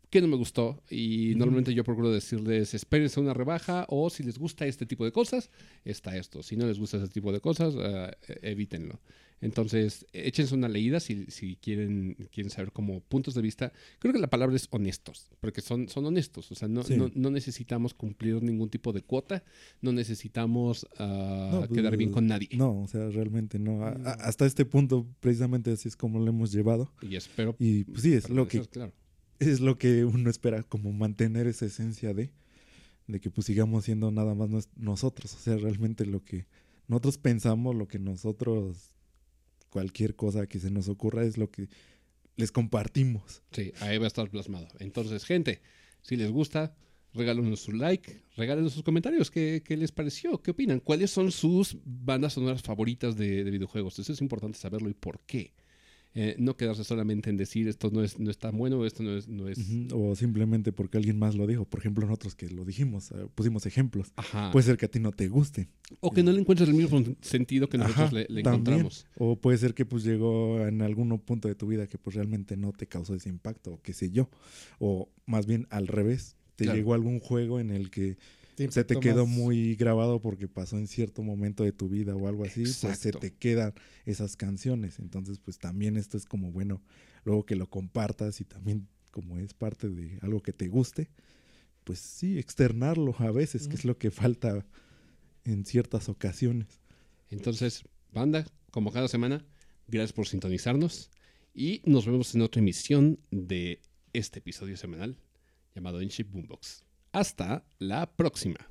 qué no me gustó. Y normalmente yo procuro decirles, espérense una rebaja, o si les gusta este tipo de cosas, está esto. Si no les gusta ese tipo de cosas, ah, evítenlo. Entonces, échense una leída si, si quieren, quieren saber como puntos de vista. Creo que la palabra es honestos, porque son, son honestos. O sea, no, Sí. no, no necesitamos cumplir ningún tipo de cuota, no necesitamos No, pues, quedar bien con nadie. no, o sea, realmente no. A- a- No. hasta este punto, precisamente así es como lo hemos llevado. Y espero... Y pues sí, es lo que claro. es lo que uno espera, como mantener esa esencia de, de que pues sigamos siendo nada más nos- nosotros, o sea, realmente lo que nosotros pensamos, lo que nosotros, cualquier cosa que se nos ocurra es lo que les compartimos. Sí, ahí va a estar plasmado. Entonces, gente, si les gusta, regálenos su like, regálenos sus comentarios. ¿Qué, qué les pareció? ¿Qué opinan? ¿Cuáles son sus bandas sonoras favoritas de, de videojuegos? Eso es importante saberlo y por qué. Eh, no quedarse solamente en decir esto no es, no es tan bueno, esto no es... No es... O simplemente porque alguien más lo dijo. Por ejemplo, nosotros que lo dijimos, eh, pusimos ejemplos. Ajá. Puede ser que a ti no te gusten. o que no le encuentres el mismo sentido que nosotros Ajá, le, encontramos. O puede ser que pues llegó en algún punto de tu vida que pues realmente no te causó ese impacto, o qué sé yo. O más bien al revés, te Claro. llegó algún juego en el que se te quedó más. muy grabado porque pasó en cierto momento de tu vida o algo así, pues se te quedan esas canciones. Entonces, pues también esto es como bueno, luego que lo compartas y también como es parte de algo que te guste, pues sí, externarlo a veces, que es lo que falta en ciertas ocasiones. Entonces, banda, como cada semana, gracias por sintonizarnos y nos vemos en otra emisión de este episodio semanal llamado Inship Boombox. Hasta la próxima.